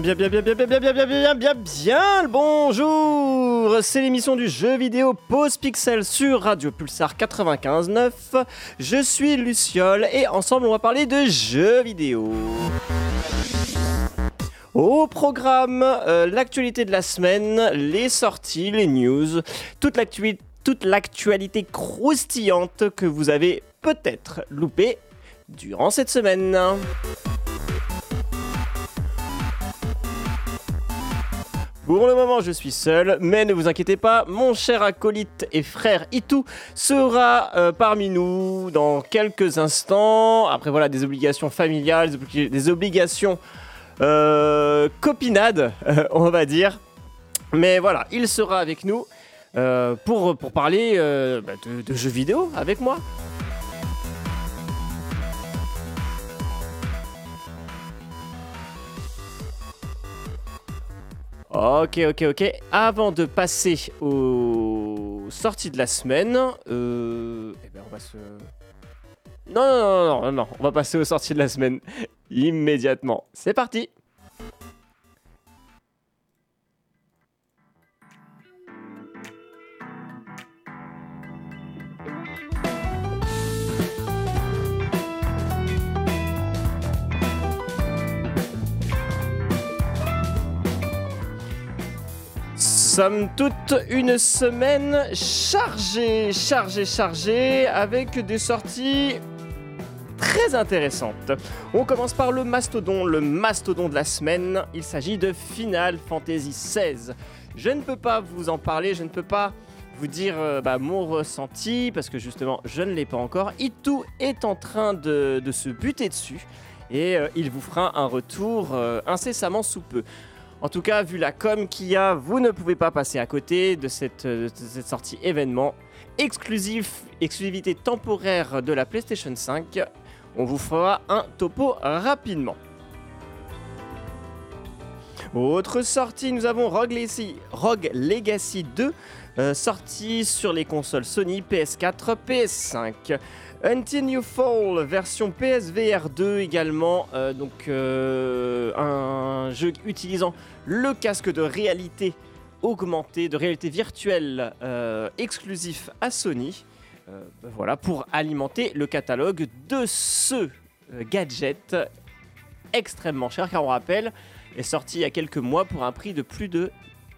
Bien, bien, bien, bien, bien, bien, bien, bien, bien, bien, bien, bien, bonjour C'est l'émission du jeu vidéo Pause Pixel sur Radio Pulsar 95.9. Je suis Luciole et ensemble on va parler de jeux vidéo. Au programme, euh, l'actualité de la semaine, les sorties, les news, toute l'actualité toute l'actualité croustillante que vous avez peut-être loupé durant cette semaine. Pour le moment, je suis seul, mais ne vous inquiétez pas, mon cher acolyte et frère Itu sera euh, parmi nous dans quelques instants. Après, voilà, des obligations familiales, des obligations euh, copinades, on va dire. Mais voilà, il sera avec nous. Euh, pour, parler bah, de, jeux vidéo avec moi. Ok, ok, ok. Avant de passer aux sorties de la semaine, euh, eh ben on va se... Non, non, non, non, non, non, on va passer aux sorties de la semaine immédiatement. C'est parti sommes toute une semaine chargée, chargée, chargée, avec des sorties très intéressantes. On commence par le mastodon, le mastodon de la semaine. Il s'agit de Final Fantasy XVI. Je ne peux pas vous en parler, je ne peux pas vous dire euh, bah, mon ressenti, parce que justement, je ne l'ai pas encore. Itu est en train de, se buter dessus, et euh, il vous fera un retour euh, incessamment sous peu. En tout cas, vu la com qu'il y a, vous ne pouvez pas passer à côté de cette, euh, sortie événement. Exclusif, exclusivité temporaire de la PlayStation 5. On vous fera un topo rapidement. Autre sortie, nous avons Rogue Legacy, Rogue Legacy 2, euh, sorti sur les consoles Sony, PS4, PS5. Until You Fall, version PSVR 2 également, euh, donc euh, un jeu utilisant le casque de réalité augmentée, de réalité virtuelle euh, exclusif à Sony. voilà, pour alimenter le catalogue de ce gadget extrêmement cher, car on rappelle, est sorti il y a quelques mois pour un prix de plus de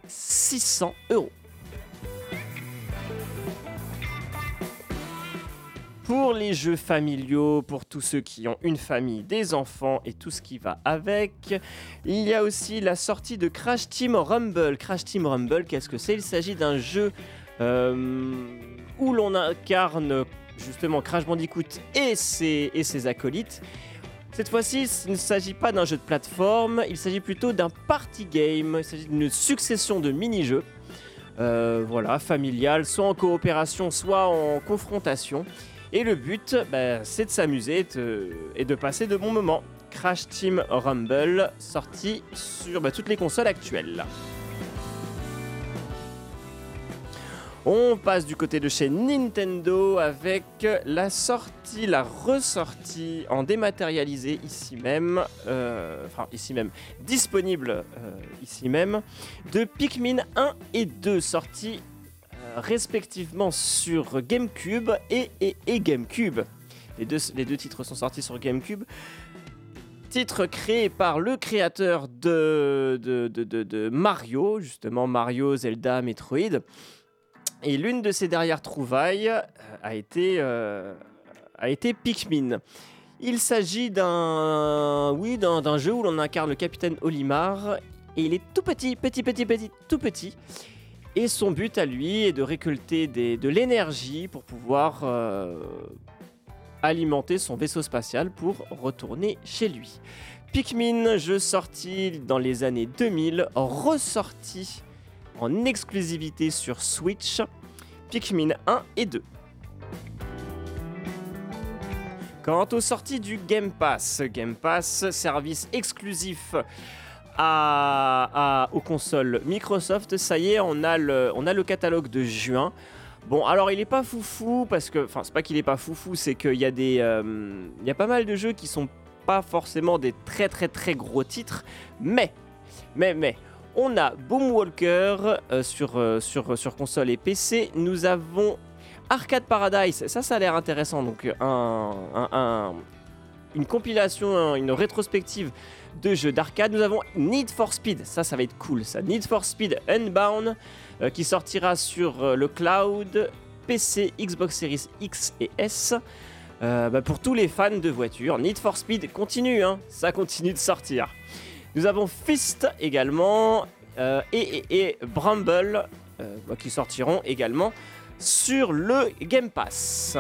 600 euros. Pour les jeux familiaux, pour tous ceux qui ont une famille, des enfants et tout ce qui va avec. Il y a aussi la sortie de Crash Team Rumble. Crash Team Rumble, qu'est-ce que c'est? Il s'agit d'un jeu euh, où l'on incarne justement Crash Bandicoot et ses, et ses acolytes. Cette fois-ci, il ne s'agit pas d'un jeu de plateforme, il s'agit plutôt d'un party game. Il s'agit d'une succession de mini-jeux. Euh, voilà, familial, soit en coopération, soit en confrontation. Et le but, bah, c'est de s'amuser et de passer de bons moments. Crash Team Rumble, sorti sur bah, toutes les consoles actuelles. On passe du côté de chez Nintendo avec la sortie, la ressortie en dématérialisé ici même, euh, enfin ici même, disponible euh, ici même, de Pikmin 1 et 2, sortis respectivement sur GameCube et, GameCube. Les deux, titres sont sortis sur GameCube. Titre créé par le créateur de, Mario, justement Mario, Zelda, Metroid. Et l'une de ses dernières trouvailles euh, a été, euh, a été Pikmin. Il s'agit d'un oui, d'un jeu où l'on incarne le capitaine Olimar et il est tout petit, petit, petit, petit, tout petit. Et son but à lui est de récolter de l'énergie pour pouvoir euh, alimenter son vaisseau spatial pour retourner chez lui. Pikmin, jeu sorti dans les années 2000, ressorti en exclusivité sur Switch. Pikmin 1 et 2. Quant aux sorties du Game Pass, Game Pass, service exclusif à, aux consoles Microsoft, ça y est, on a le, catalogue de juin. Bon, alors il est pas foufou parce que, enfin, c'est pas qu'il est pas foufou, c'est qu'il y a des, euh, il y a pas mal de jeux qui sont pas forcément des très très très gros titres, mais mais, mais, on a Boomwalker euh, sur, euh, sur, console et PC. Nous avons Arcade Paradise. Ça, ça a l'air intéressant. Donc, un, un- un- une compilation, une rétrospective de jeux d'arcade. Nous avons Need for Speed. Ça, ça va être cool. Ça, Need for Speed Unbound euh, qui sortira sur euh, le cloud, PC, Xbox Series X et S. Euh, bah, pour tous les fans de voitures, Need for Speed continue, hein, ça continue de sortir. Nous avons Fist également et, et- Bramble bah, qui sortiront également sur le Game Pass.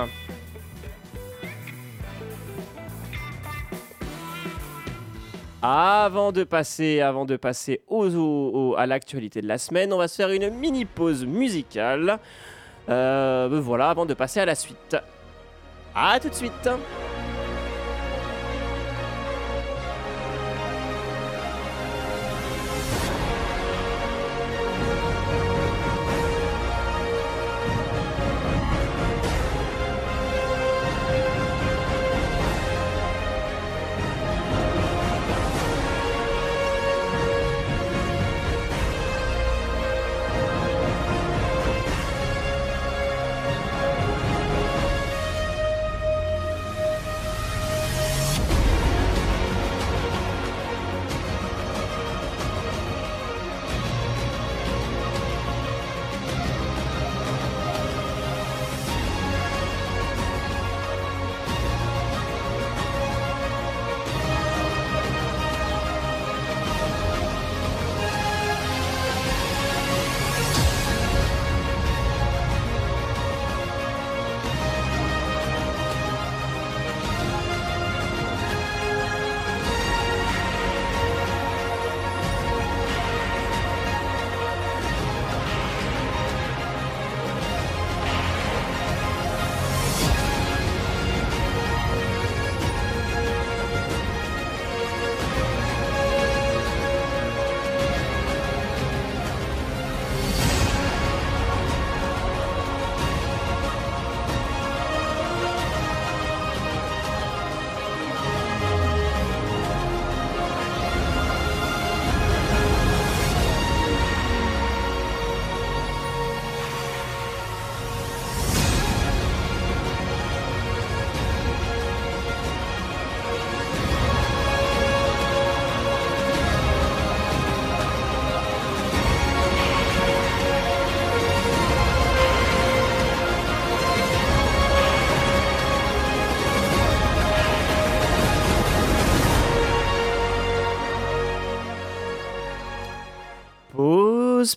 Avant de passer, avant de passer aux- à l'actualité de la semaine, on va se faire une mini pause musicale. Euh, voilà, avant de passer à la suite. À tout de suite.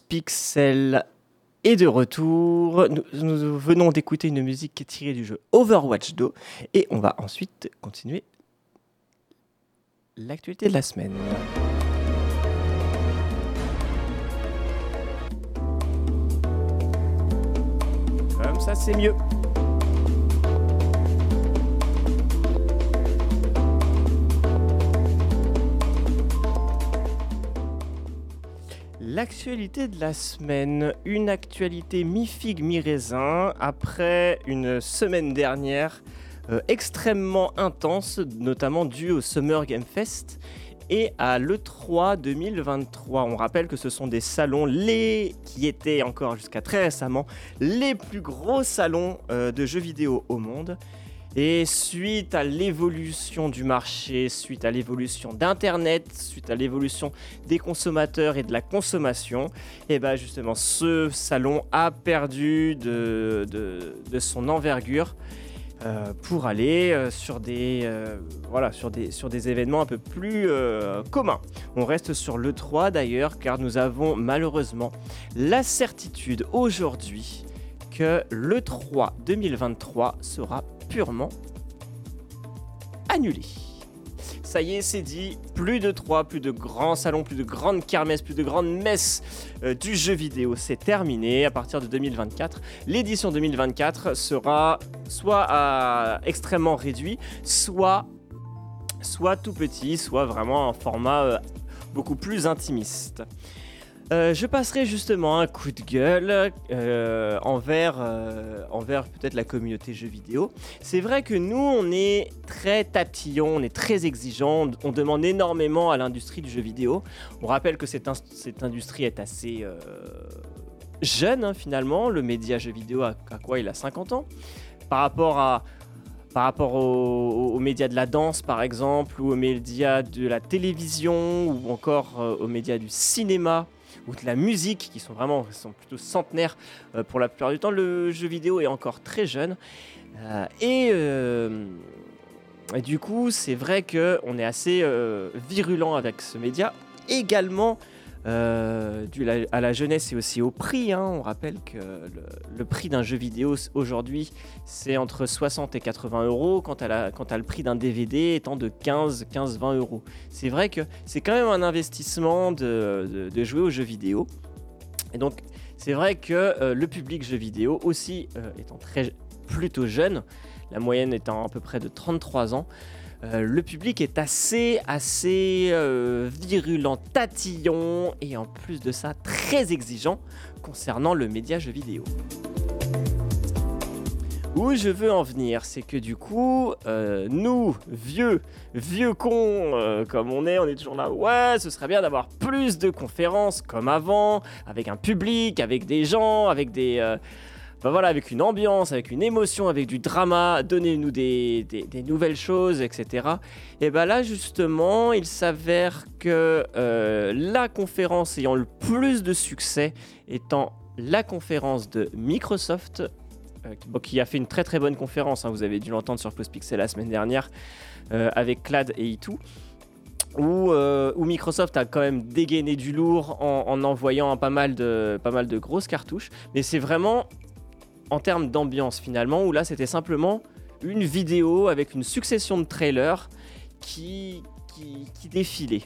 Pixel est de retour. Nous, nous venons d'écouter une musique tirée du jeu Overwatch 2 et on va ensuite continuer l'actualité de la semaine. Comme ça, c'est mieux. L'actualité de la semaine, une actualité mi-figue, mi-raisin, après une semaine dernière euh, extrêmement intense, notamment due au Summer Game Fest et à l'E3 2023. On rappelle que ce sont des salons, les qui étaient encore jusqu'à très récemment, les plus gros salons euh, de jeux vidéo au monde. Et suite à l'évolution du marché, suite à l'évolution d'Internet, suite à l'évolution des consommateurs et de la consommation, et bien justement ce salon a perdu de, son envergure euh, pour aller euh, sur, des, euh, voilà, sur, des, sur des événements un peu plus communs. On reste sur l'E3 d'ailleurs car nous avons malheureusement la certitude aujourd'hui que l'E3 2023 sera purement annulé. Ça y est, c'est dit, plus de 3, plus de grands salons, plus de grandes kermesses, plus de grandes messes euh, du jeu vidéo. C'est terminé à partir de 2024. L'édition 2024 sera soit à extrêmement réduit, soit, soit tout petit, soit vraiment un format euh, beaucoup plus intimiste. Euh, je passerai justement un coup de gueule euh, envers, euh, envers peut-être la communauté jeux vidéo. C'est vrai que nous, on est très tatillon, on est très exigeant, on demande énormément à l'industrie du jeu vidéo. On rappelle que cette, industrie est assez jeune hein, finalement. Le média jeu vidéo, à, quoi? Il a 50 ans Par rapport à, par rapport aux, médias de la danse par exemple, ou aux médias de la télévision, ou encore aux médias du cinéma, ou de la musique, qui sont vraiment plutôt centenaires euh, pour la plupart du temps. Le jeu vidéo est encore très jeune. Euh, euh, et, du coup, c'est vrai qu'on est assez virulent avec ce média. Également, euh, à la jeunesse et aussi au prix. Hein. On rappelle que le, prix d'un jeu vidéo aujourd'hui, c'est entre 60 et 80 euros, quant à, le prix d'un DVD étant de 15, 15, 20 euros. C'est vrai que c'est quand même un investissement de, jouer aux jeux vidéo. Et donc, c'est vrai que euh, le public jeu vidéo, aussi euh, étant très plutôt jeune, la moyenne étant à peu près de 33 ans, euh, le public est assez, assez euh, virulent, tatillon et en plus de ça très exigeant concernant le média jeu vidéo. Où je veux en venir, c'est que du coup, euh, nous, vieux, vieux cons comme on est, on est toujours là, ouais, ce serait bien d'avoir plus de conférences comme avant, avec un public, avec des gens, avec des bah voilà, avec une ambiance, avec une émotion, avec du drama, donnez-nous des, nouvelles choses, etc. Et bah là, justement, il s'avère que euh, la conférence ayant le plus de succès étant la conférence de Microsoft, euh, qui a fait une très très bonne conférence, hein, vous avez dû l'entendre sur Postpixel la semaine dernière, euh, avec Clad et Itou. Où, où, Microsoft a quand même dégainé du lourd en, envoyant pas, mal de, pas mal de grosses cartouches. Mais c'est vraiment en termes d'ambiance finalement, où là c'était simplement une vidéo avec une succession de trailers qui, qui, qui défilaient.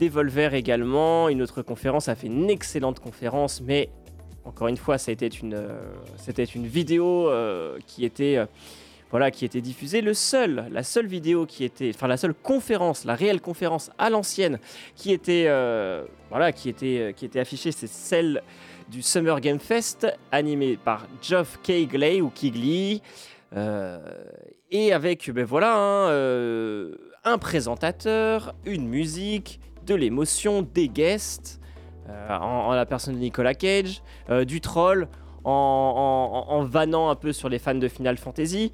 Devolver également, une autre conférence a fait une excellente conférence, mais encore une fois, c'était une, euh, une vidéo euh, qui était, euh, voilà, qui était diffusée. Le seul, la seule vidéo qui était, enfin la seule conférence, la réelle conférence à l'ancienne qui était, voilà, qui était, qui était affichée, c'est celle du Summer Game Fest, animé par Geoff Keighley ou Kigley, euh, et avec ben voilà, hein, euh, un présentateur, une musique, de l'émotion, des guests, euh, en, la personne de Nicolas Cage, du troll, en, en, vannant un peu sur les fans de Final Fantasy,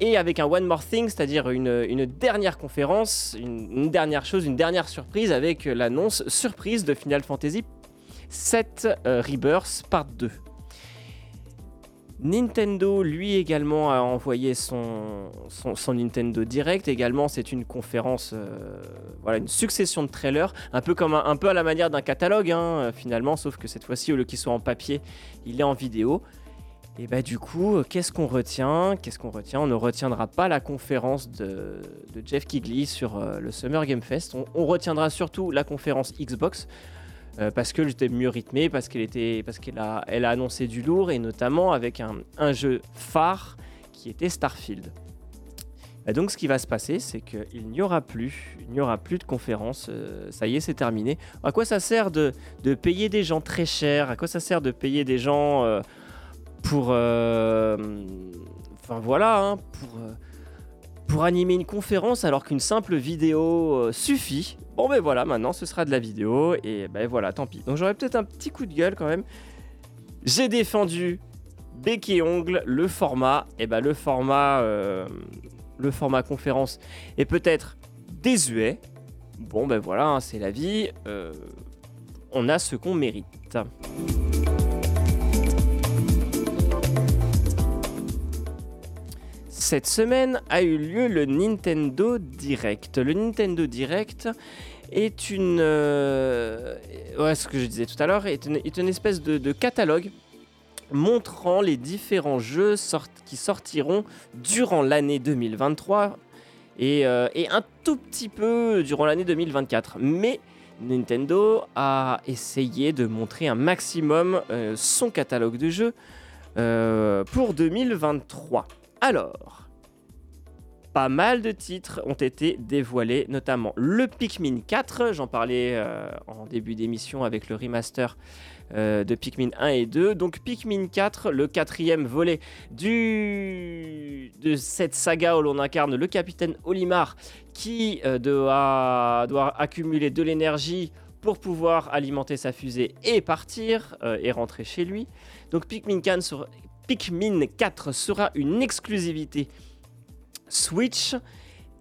et avec un One More Thing, c'est-à-dire une, dernière conférence, une, dernière chose, une dernière surprise avec l'annonce surprise de Final Fantasy 7 euh, Rebirth Part 2. Nintendo, lui également, a envoyé son, son, Nintendo Direct. Également, c'est une conférence, euh, voilà, une succession de trailers, un peu, comme un, peu à la manière d'un catalogue, hein, finalement, sauf que cette fois-ci, au lieu qu'il soit en papier, il est en vidéo. Et bah du coup, qu'est-ce qu'on retient? Qu'est-ce qu'on retient? On ne retiendra pas la conférence de, Jeff Kigley sur euh, le Summer Game Fest. on, retiendra surtout la conférence Xbox. Euh, parce que j'étais mieux rythmé, parce qu'elle était, parce qu'elle a, elle a annoncé du lourd et notamment avec un, jeu phare qui était Starfield. Et donc ce qui va se passer, c'est qu'il n'y aura plus, il n'y aura plus de conférences. Euh, ça y est, c'est terminé. À quoi ça sert de, de, payer des gens très chers? À quoi ça sert de payer des gens euh, pour, enfin voilà, hein, pour pour animer une conférence alors qu'une simple vidéo suffit Bon ben voilà, maintenant ce sera de la vidéo et ben voilà, tant pis. Donc j'aurais peut-être un petit coup de gueule quand même. J'ai défendu bec et ongle le format. Et ben le format, euh, le format conférence est peut-être désuet. Bon ben voilà, hein, c'est la vie. Euh, on a ce qu'on mérite. Cette semaine a eu lieu le Nintendo Direct. Le Nintendo Direct est une. Euh, ouais, ce que je disais tout à l'heure, est, une, espèce de, catalogue montrant les différents jeux qui sortiront durant l'année 2023 euh, et, un tout petit peu durant l'année 2024. Mais Nintendo a essayé de montrer un maximum euh, son catalogue de jeux pour 2023. Alors, pas mal de titres ont été dévoilés, notamment le Pikmin 4, j'en parlais euh, en début d'émission avec le remaster euh, de Pikmin 1 et 2. Donc Pikmin 4, le quatrième volet de cette saga où l'on incarne le capitaine Olimar qui euh, doit... accumuler de l'énergie pour pouvoir alimenter sa fusée et partir et rentrer chez lui. Donc Pikmin 4 sera, Pikmin 4 sera une exclusivité Switch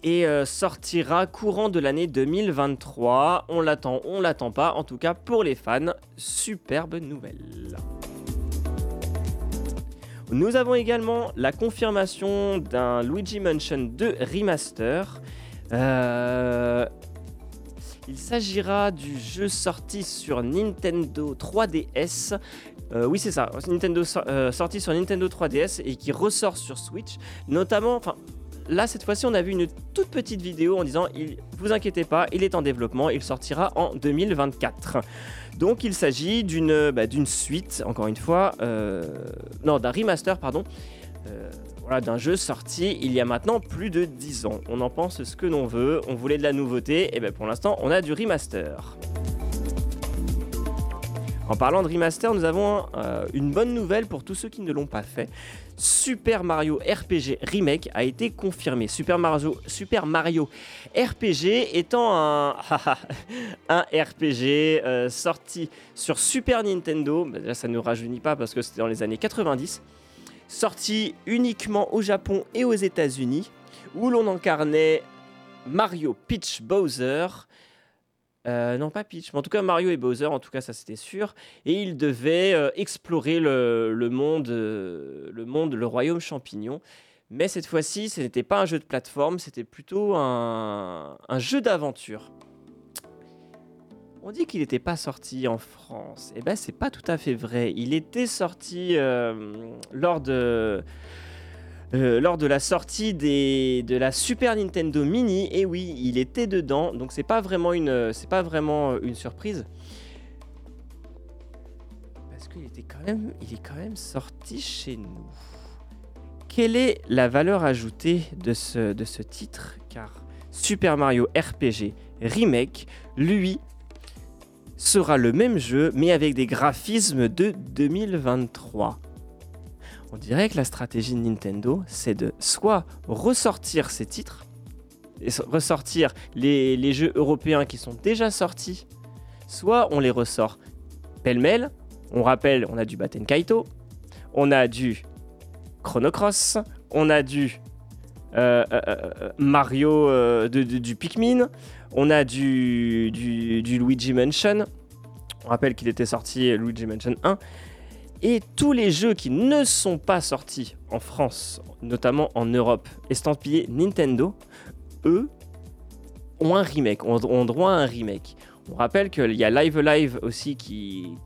et euh, sortira courant de l'année 2023. On l'attend, on l'attend pas. En tout cas, pour les fans, superbe nouvelle. Nous avons également la confirmation d'un Luigi Mansion 2 remaster. Euh, il s'agira du jeu sorti sur Nintendo 3DS euh, oui, c'est ça. Nintendo sorti sur Nintendo 3DS et qui ressort sur Switch. Notamment, enfin, Là, cette fois-ci, on a vu une toute petite vidéo en disant il, Vous inquiétez pas, il est en développement, il sortira en 2024. Donc, il s'agit d'une bah, suite, encore une fois, euh, non, d'un remaster, pardon. Euh, d'un jeu sorti il y a maintenant plus de 10 ans. On en pense ce que l'on veut, on voulait de la nouveauté, et bien pour l'instant on a du remaster. En parlant de remaster, nous avons euh, une bonne nouvelle pour tous ceux qui ne l'ont pas fait. Super Mario RPG Remake a été confirmé. Super Mario, Super Mario RPG étant un, RPG euh, sorti sur Super Nintendo, bah, là ça ne nous rajeunit pas parce que c'était dans les années 90, sorti uniquement au Japon et aux États-Unis, où l'on incarnait Mario Peach Bowser euh, non, pas Peach, mais en tout cas Mario et Bowser, en tout cas ça c'était sûr. Et ils devaient euh, explorer le, monde, euh, le monde, le royaume champignon. Mais cette fois-ci, ce n'était pas un jeu de plateforme, c'était plutôt un, jeu d'aventure. On dit qu'il n'était pas sorti en France. Eh ben c'est pas tout à fait vrai. Il était sorti lors de euh, lors de la sortie de la Super Nintendo Mini. Et oui, il était dedans, donc c'est pas vraiment une, c'est pas vraiment euh, une surprise. Parce qu'il était quand même, il est quand même sorti chez nous. Quelle est la valeur ajoutée de ce, de ce titre? Car Super Mario RPG Remake, lui, sera le même jeu, mais avec des graphismes de 2023 on dirait que la stratégie de Nintendo, c'est de soit ressortir ces titres, ressortir les, jeux européens qui sont déjà sortis, soit on les ressort pêle-mêle. On rappelle, on a du Batten Kaito, on a du Chrono Cross, on a du euh, euh, euh, Mario du Pikmin, on a du, du, du Luigi Mansion. On rappelle qu'il était sorti Luigi Mansion 1. Et tous les jeux qui ne sont pas sortis en France, notamment en Europe, estampillés Nintendo, eux, ont un remake, ont, droit à un remake. On rappelle qu'il y a Live Live aussi qui,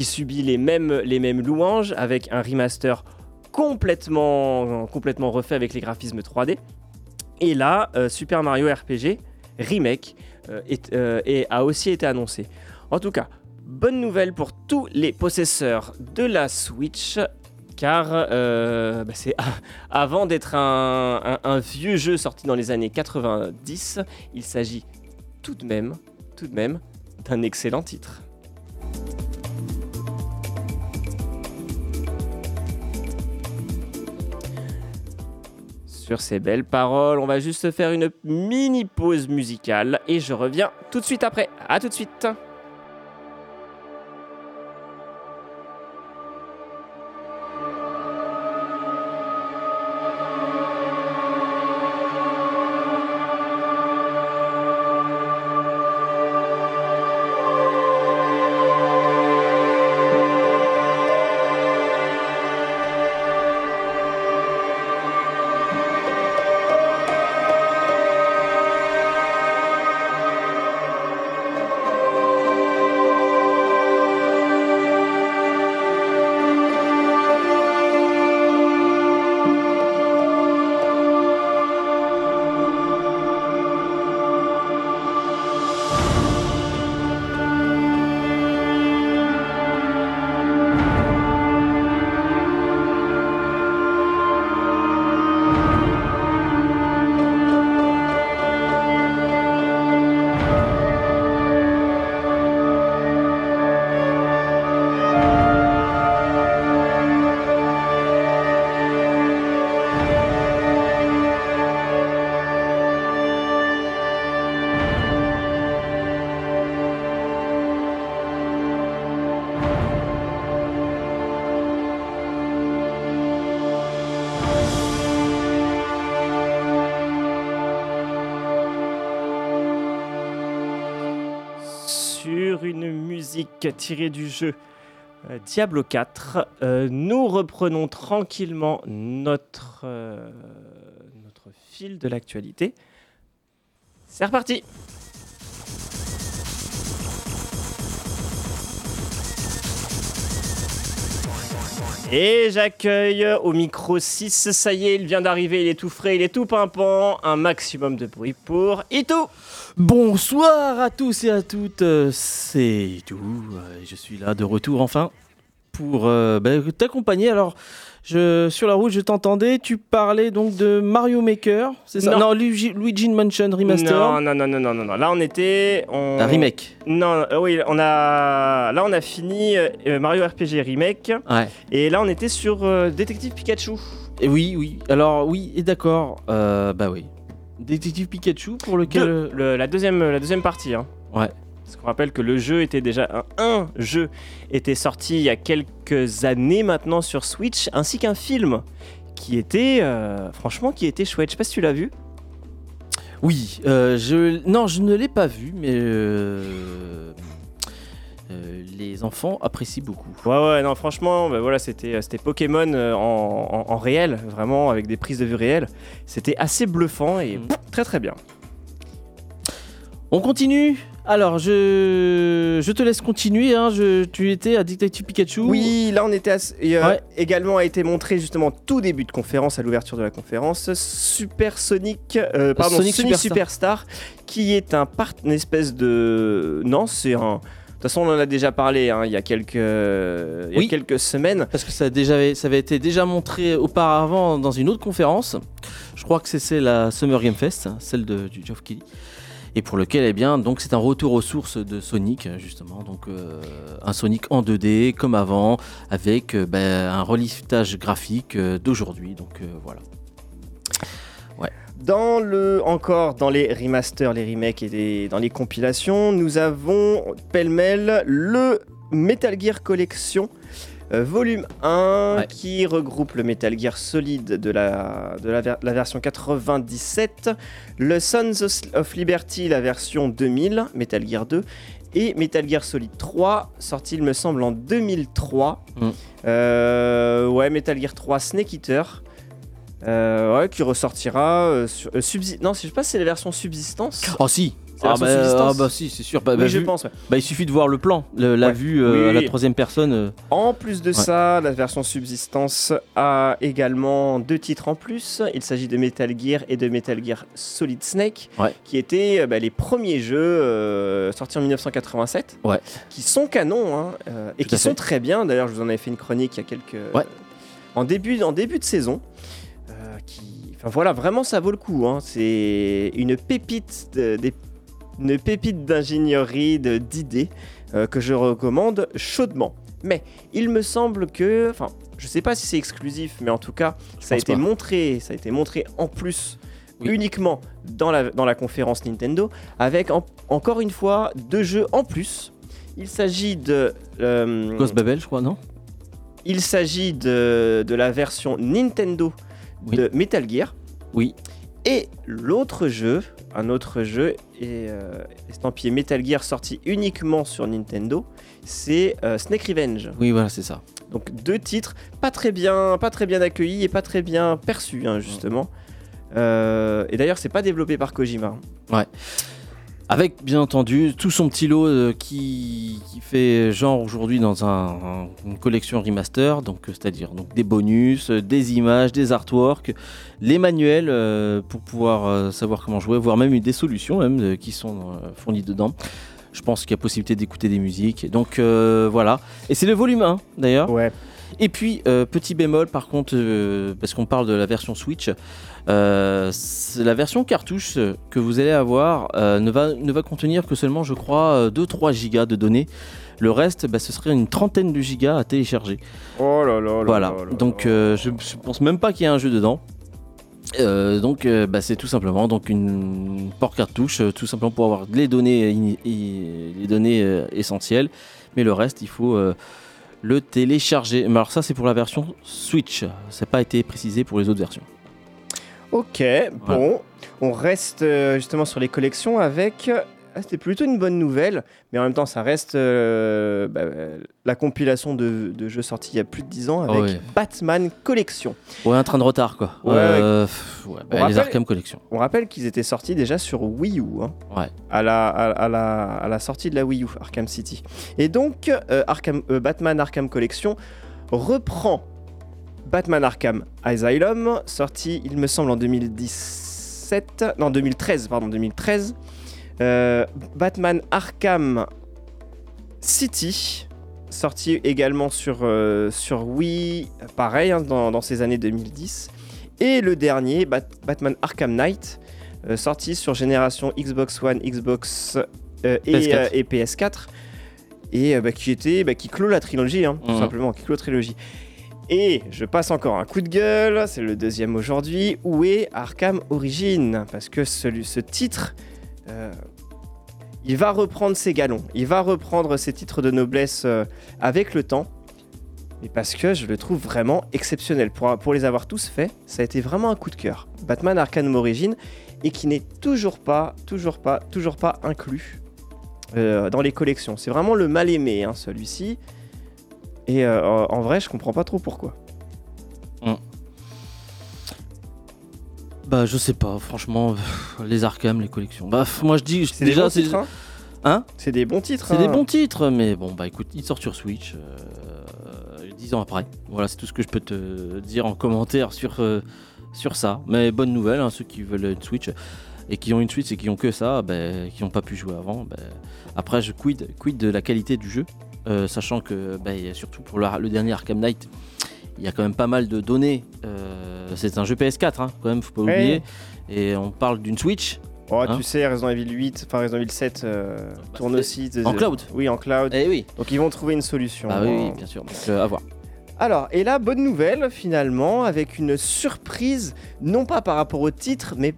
subit les mêmes, louanges avec un remaster complètement, complètement refait avec les graphismes 3D. Et là, euh, Super Mario RPG Remake euh, euh, a aussi été annoncé. En tout cas, bonne nouvelle pour tous les possesseurs de la Switch, car euh, bah, c'est avant d'être un, vieux jeu sorti dans les années 90, il s'agit tout de même, tout de même, d'un excellent titre. Sur ces belles paroles, on va juste faire une mini pause musicale et je reviens tout de suite après. A tout de suite. Tirée du jeu euh, Diablo 4. Euh, nous reprenons tranquillement notre, euh, notre fil de l'actualité. C'est reparti Et j'accueille au micro 6, ça y est, il vient d'arriver, il est tout frais, il est tout pimpant, un maximum de bruit pour Itou Bonsoir à tous et à toutes, c'est Itou, je suis là de retour enfin pour euh, bah, t'accompagner. Alors, je, sur la route, je t'entendais, tu parlais donc de Mario Maker, c'est ça? Non. Non, Luigi, Luigi Mansion Remaster. Non, non, non, non, non, non, non. Là on était... On... Un remake. Non, euh, oui, on a... Là on a fini euh, Mario RPG Remake, Ouais. et là on était sur euh, Détective Pikachu. Et oui, oui. Alors, oui, et d'accord. Euh, bah oui. Détective Pikachu pour lequel. Deux, le- la, deuxième, la deuxième partie. Hein. Ouais. Parce qu'on rappelle que le jeu était déjà... Un, un jeu était sorti il y a quelques années maintenant sur Switch, ainsi qu'un film qui était... euh, franchement, qui était chouette. Je sais pas si tu l'as vu. Oui, euh, je non, je ne l'ai pas vu, mais euh, euh, les enfants apprécient beaucoup. Ouais, ouais, non, franchement, bah, voilà, c'était, c'était Pokémon en, en- en réel, vraiment, avec des prises de vue réelles. C'était assez bluffant et Mm. très très bien. On continue. Alors, je, je te laisse continuer. Hein. Je, tu étais à Detective Pikachu. Oui, là on était à- et, euh, Ouais. également a été montré justement tout début de conférence à l'ouverture de la conférence Super Sonic, euh, pardon Sonic Sonic, Superstar. Superstar, qui est un part, une espèce de non, c'est un. De toute façon, on en a déjà parlé hein, il y a quelques, il y a Oui. quelques semaines. Parce que ça, a déjà, ça avait été déjà montré auparavant dans une autre conférence. Je crois que c'est c'est la Summer Game Fest, celle de, du Geoff Keighley. Et pour lequel, eh bien, donc c'est un retour aux sources de Sonic, justement. Donc, euh, un Sonic en 2D, comme avant, avec euh, ben, un reliftage graphique euh, d'aujourd'hui. Donc, voilà. Dans le, encore dans les remasters, les remakes et dans les compilations, nous avons pêle-mêle le Metal Gear Collection euh, volume 1 Ouais. qui regroupe le Metal Gear Solid de la, de la, ver- la version 97, le Sons of- Liberty, la version 2000, Metal Gear 2, et Metal Gear Solid 3, sorti il me semble en 2003. Mm. Euh, ouais, Metal Gear 3 Snake Eater. Euh, ouais, qui ressortira euh, sur Non, je sais pas si c'est la version subsistance. Oh, si ah bah, ah bah si, c'est sûr. Bah, oui, bah, je pense. ouais. bah, il suffit de voir le plan, le- la Ouais. vue euh, Oui, à la troisième personne. euh, En plus de ça, la version subsistance a également deux titres en plus. Il s'agit de Metal Gear et de Metal Gear Solid Snake, qui étaient euh, bah, les premiers jeux euh, sortis en 1987, Ouais. qui sont canons hein, et Tout qui fait. sont très bien. D'ailleurs, je vous en avais fait une chronique il y a quelques en début en début de saison. qui, enfin voilà, vraiment ça vaut le coup. hein. C'est une pépite de- des une pépite d'ingénierie, de- d'idées euh, que je recommande chaudement. Mais il me semble que, enfin, je sais pas si c'est exclusif, mais en tout cas, ça a été pas. montré, ça a été montré en plus. Oui. Uniquement dans la, dans la conférence Nintendo, avec en- encore une fois deux jeux en plus. Il s'agit de. euh, Ghost Babel, je crois, non? Il s'agit de, de la version Nintendo Oui. de Metal Gear. Oui. Et l'autre jeu, un autre jeu, est euh, estampillé Metal Gear sorti uniquement sur Nintendo, c'est euh, Snake Revenge. Oui, voilà, c'est ça. Donc deux titres pas très bien, pas très bien accueillis et pas très bien perçus hein, justement. Euh, et d'ailleurs, c'est pas développé par Kojima. Avec bien entendu tout son petit lot euh, qui, fait genre aujourd'hui dans un- un- une collection remaster, donc euh, c'est-à-dire donc des bonus, euh, des images, des artworks, les manuels pour pouvoir savoir comment jouer, voire même des solutions même qui sont fournies dedans. Je pense qu'il y a possibilité d'écouter des musiques. Donc voilà. Et c'est le volume 1 d'ailleurs. Et puis, euh, petit bémol par contre, euh, parce qu'on parle de la version Switch, euh, la version cartouche que vous allez avoir ne, va, ne va contenir que seulement, je crois, 2-3 gigas de données. Le reste, bah, ce serait une trentaine de gigas à télécharger. Oh là là. là voilà. là là Donc, je, je pense même pas qu'il y ait un jeu dedans. Euh, donc, euh, bah, c'est tout simplement donc une port cartouche, euh, tout simplement pour avoir les données, les données essentielles. Mais le reste, il faut le télécharger. Mais alors ça, c'est pour la version Switch. Ça n'a pas été précisé pour les autres versions. Ok, bon, on reste euh, justement sur les collections avec Ah, C'était plutôt une bonne nouvelle, mais en même temps, ça reste euh, bah, euh, la compilation de, de jeux sortis il y a plus de 10 ans avec Ouais. Batman Collection. Ouais, un train de retard, quoi. Ouais, Euh, ouais, bah, On les Arkham Collection. On rappelle qu'ils étaient sortis déjà sur Wii U, hein, Ouais. à, la, à, à la, à la sortie de la Wii U, Arkham City. Et donc, euh, Arkham, euh, Batman Arkham Collection reprend Batman Arkham Asylum, sorti, il me semble, en 2017, non 2013, pardon, 2013. Euh, Batman Arkham City, sorti également sur, euh, sur Wii, pareil, hein, dans, dans ces années 2010. Et le dernier, Bat- Batman Arkham Knight, euh, sorti sur génération Xbox One, Xbox et, PS4. euh, et PS4. Et euh, bah, qui était, bah, qui clôt la trilogie, hein, tout Mhm. simplement, qui clôt la trilogie. Et je passe encore un coup de gueule, c'est le deuxième aujourd'hui. Où est Arkham Origins? Parce que celui, ce titre, euh, il va reprendre ses galons, il va reprendre ses titres de noblesse euh, avec le temps. Mais parce que je le trouve vraiment exceptionnel. Pour, les avoir tous faits, ça a été vraiment un coup de cœur. Batman Arkham Origins et qui n'est toujours pas, toujours pas, toujours pas inclus euh, dans les collections. C'est vraiment le mal aimé, hein, celui-ci. Et en vrai, je comprends pas trop pourquoi. Bah, je sais pas, franchement, les Arkham, les collections. Bah, moi je dis, C'est déjà, c'est hein Hein C'est des bons titres. c'est des hein. bons titres, mais bon, bah écoute, ils sortent sur Switch euh, 10 ans après. Voilà, c'est tout ce que je peux te dire en commentaire sur, euh, sur ça. Mais bonne nouvelle, hein, ceux qui veulent une Switch et qui ont une Switch et qui ont que ça, bah, qui n'ont pas pu jouer avant. bah, après, je quid, quid de la qualité du jeu, euh, sachant que, bah, surtout pour le, le dernier Arkham Knight, il y a quand même pas mal de données. Euh, c'est un jeu PS4, hein, quand même, faut pas oublier. Et on parle d'une Switch. Oh, Hein tu sais, Resident Evil 8, enfin Resident Evil 7 euh, tourne c'est- aussi. en cloud. Oui, en cloud. Eh oui, Donc ils vont trouver une solution. bah oui, oui, hein. bien sûr. Donc, euh, à voir. Alors, et là, bonne nouvelle, finalement, avec une surprise, non pas par rapport au titre, mais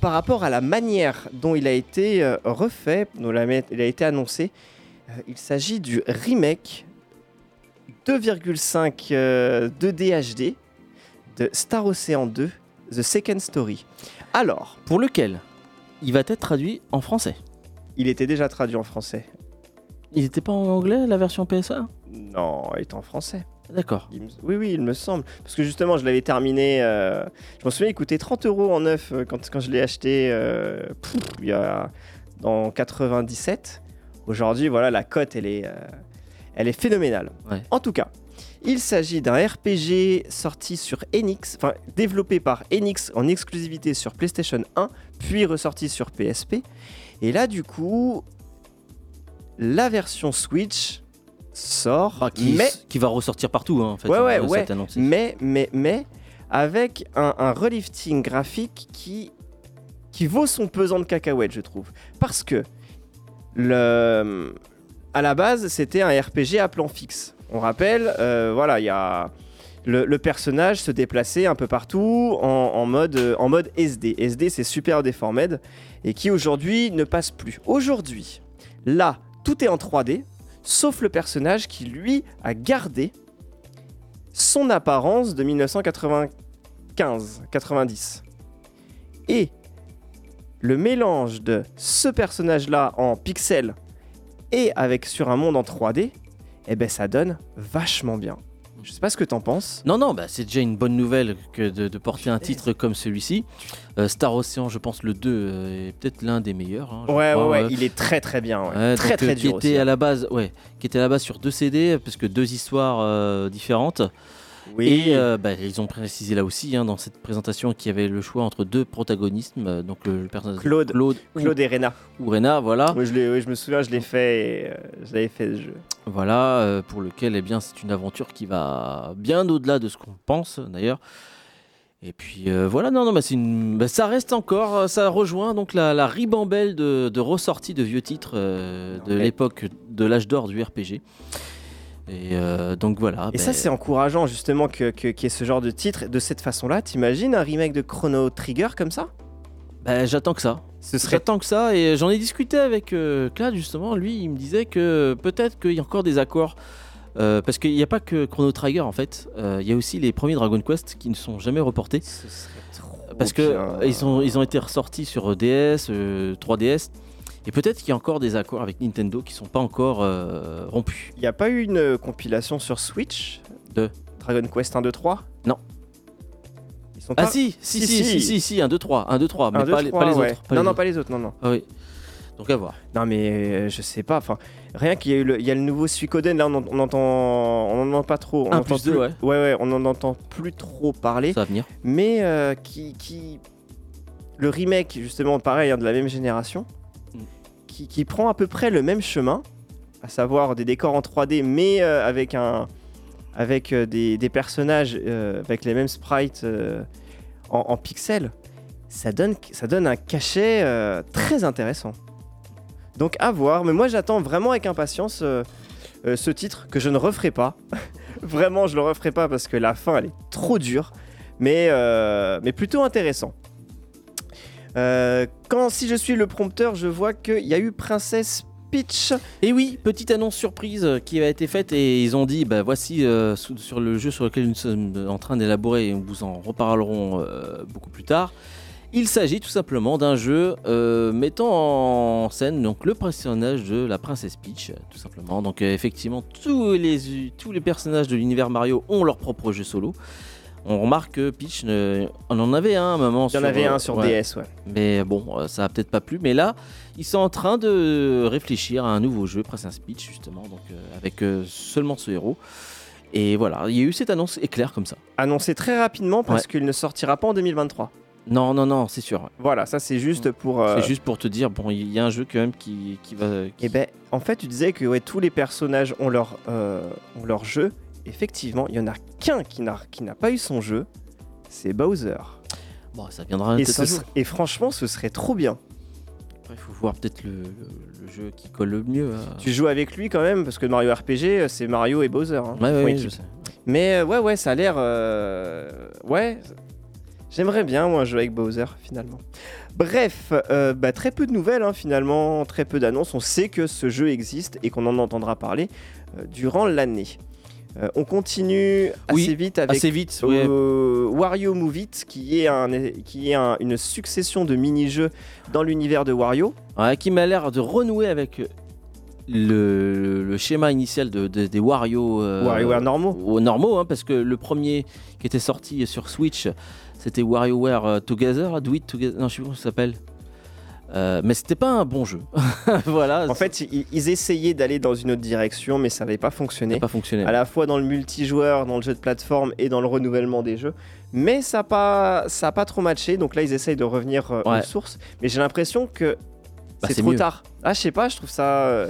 par rapport à la manière dont il a été euh, refait, dont il a été annoncé. Il s'agit du remake 2,5 euh, 2D HD de Star Ocean 2, The Second Story. Alors, Pour lequel il va être traduit en français? il était déjà traduit en français. Il n'était pas en anglais la version PSA Non, il est en français. D'accord. Il me- Oui, oui, il me semble. Parce que justement, je l'avais terminé. euh, Je m'en souviens, il coûtait 30 euros en neuf euh, quand, quand je l'ai acheté euh, pff, il y a... dans 97. Aujourd'hui, voilà, la cote, elle est, euh, elle est phénoménale. Ouais. En tout cas, il s'agit d'un RPG sorti sur Enix, enfin développé par Enix en exclusivité sur PlayStation 1, puis ressorti sur PSP. Et là, du coup, la version Switch sort, Ah, qui, mais qui va ressortir partout, hein, en fait. Ouais, ouais, ouais. mais, mais, mais, avec un, un relifting graphique qui, qui vaut son pesant de cacahuètes, je trouve. Parce que, le, à la base, c'était un RPG à plan fixe. On rappelle, euh, voilà, il y a. Le, personnage se déplaçait un peu partout en, mode, euh, en mode SD. SD, c'est Super Deformed, et qui aujourd'hui ne passe plus. Aujourd'hui, là, tout est en 3D, sauf le personnage qui, lui, a gardé son apparence de 1995-90. Et le mélange de ce personnage-là en pixels et avec sur un monde en 3D, eh ben ça donne vachement bien. Je sais pas ce que t'en penses. Non, non, bah, c'est déjà une bonne nouvelle que de, de porter un titre comme celui-ci. Euh, Star Ocean, je pense, le 2 euh, est peut-être l'un des meilleurs. hein, Ouais, ouais, crois, ouais, euh, il est très très bien. ouais. Très donc, très dur qui était aussi, à hein. la base, ouais, qui était à la base sur deux CD, parce que deux histoires différentes. Oui, Et euh, bah, ils ont précisé là aussi hein, dans cette présentation qu'il y avait le choix entre deux protagonismes, euh, donc le, le personnage de Claude. Claude, Claude et Rena. ou, Rena, voilà, Oui, je, l'ai- oui, je me souviens, je l'ai fait et euh, je l'avais fait ce jeu. voilà, pour lequel eh bien c'est une aventure qui va bien au-delà de ce qu'on pense d'ailleurs. Et puis euh, voilà, non, non, bah, une... bah, ça reste encore, ça rejoint donc la, la ribambelle de, de ressorties de vieux titres euh, de l'époque de l'âge d'or du RPG. Et euh, donc voilà. Et bah, ça, c'est encourageant justement que- que- qu'il y ait ce genre de titre de cette façon-là. T'imagines un remake de Chrono Trigger comme ça? Bah, j'attends que ça. Ce serait J'attends que ça et j'en ai discuté avec euh, Claude justement. Lui, il me disait que peut-être qu'il y a encore des accords. euh, parce qu'il n'y a pas que Chrono Trigger en fait, Euh, il y a aussi les premiers Dragon Quest qui ne sont jamais reportés. Ce serait trop Parce euh, ils, ont, ils ont été ressortis sur DS, euh, 3DS, Et peut-être qu'il y a encore des accords avec Nintendo qui sont pas encore euh, rompus. Il n'y a pas eu une compilation sur Switch De Dragon Quest 1, 2, 3 Non. Ils sont Ah pas... si, si, si, si, si. si, si, si, 1, 2, 3, 1, 2, 3, mais 1, 2, pas, les- 3, pas les ouais. autres. pas non, les non, autres. pas les autres, non, non. Ah oui. Donc à voir. Non, mais euh, je sais pas. Enfin, rien qu'il y, eu le- il y a le nouveau Suikoden, là, on, en- on entend, on en entend pas trop. On Un entend plus deux, plus- ouais. ouais, ouais, on n'en entend plus trop parler. Ça va venir. mais euh, qui, qui- le remake justement pareil hein, de la même génération. Qui, prend à peu près le même chemin à savoir des décors en 3D mais euh, avec euh, des, personnages euh, avec les mêmes sprites en, pixels ça donne un cachet très intéressant donc à voir mais moi j'attends vraiment avec impatience ce titre que je ne referai pas vraiment je le referai pas parce que la fin elle est trop dure mais plutôt intéressant. Euh, quand si je suis le prompteur, je vois qu'il y a eu Princesse Peach. Et oui, petite annonce surprise qui a été faite et ils ont dit bah voici euh, sur le jeu sur lequel nous sommes en train d'élaborer et vous en reparlerons euh, beaucoup plus tard. Il s'agit tout simplement d'un jeu mettant en scène donc le personnage de la princesse Peach, tout simplement. Donc effectivement, tous les, tous les personnages de l'univers Mario ont leur propre jeu solo. On remarque que Peach, ne- on en avait un à un moment. Il y en avait euh, un sur ouais. DS, ouais. Mais bon, euh, ça a peut-être pas plu. Mais là, ils sont en train de réfléchir à un nouveau jeu, Princess Peach, justement, donc euh, avec euh, seulement ce héros. Et voilà, il y a eu cette annonce éclair comme ça. Annoncé très rapidement parce qu'il ne sortira pas en 2023. Non, non, non, c'est sûr. Voilà, ça c'est juste pour. euh, C'est juste pour te dire, bon, il y a un jeu quand même qui, qui va. qui- Eh ben, en fait, tu disais que ouais, tous les personnages ont leur, euh, ont leur jeu. Effectivement, il y en a qu'un qui n'a qui n'a pas eu son jeu. C'est Bowser. Bon, ça viendra Et, ce jour. et franchement, ce serait trop bien. Après, il faut voir peut-être le, le- le jeu qui colle le mieux. à- Tu joues avec lui quand même, parce que Mario RPG, c'est Mario et Bowser. hein, Ouais, je sais. Mais euh, ouais, ouais, ça a l'air. euh, Ouais. J'aimerais bien, moi, jouer avec Bowser, finalement. Bref, euh, bah, très peu de nouvelles, hein, finalement, très peu d'annonces. On sait que ce jeu existe et qu'on en entendra parler euh, durant l'année. Euh, on continue Oui, assez vite avec Assez vite, ouais. euh, Wario Move It, qui est, un, qui est un- une succession de mini-jeux dans l'univers de Wario. Ouais, qui m'a l'air de renouer avec le, le schéma initial de, de- des Wario. euh, WarioWare normaux. aux normaux, hein, parce que le premier qui était sorti sur Switch, c'était WarioWare Together, Do It Together, non je sais plus comment ça s'appelle. Euh, mais c'était pas un bon jeu. voilà. En fait, ils, ils essayaient d'aller dans une autre direction, mais ça n'avait pas fonctionné. pas fonctionné. à la fois dans le multijoueur, dans le jeu de plateforme et dans le renouvellement des jeux. Mais ça n'a pas, ça a pas trop matché, donc là ils essayent de revenir euh, Ouais. aux sources. Mais j'ai l'impression que Bah, c'est c'est trop mieux. tard. Ah, je sais pas, je trouve ça.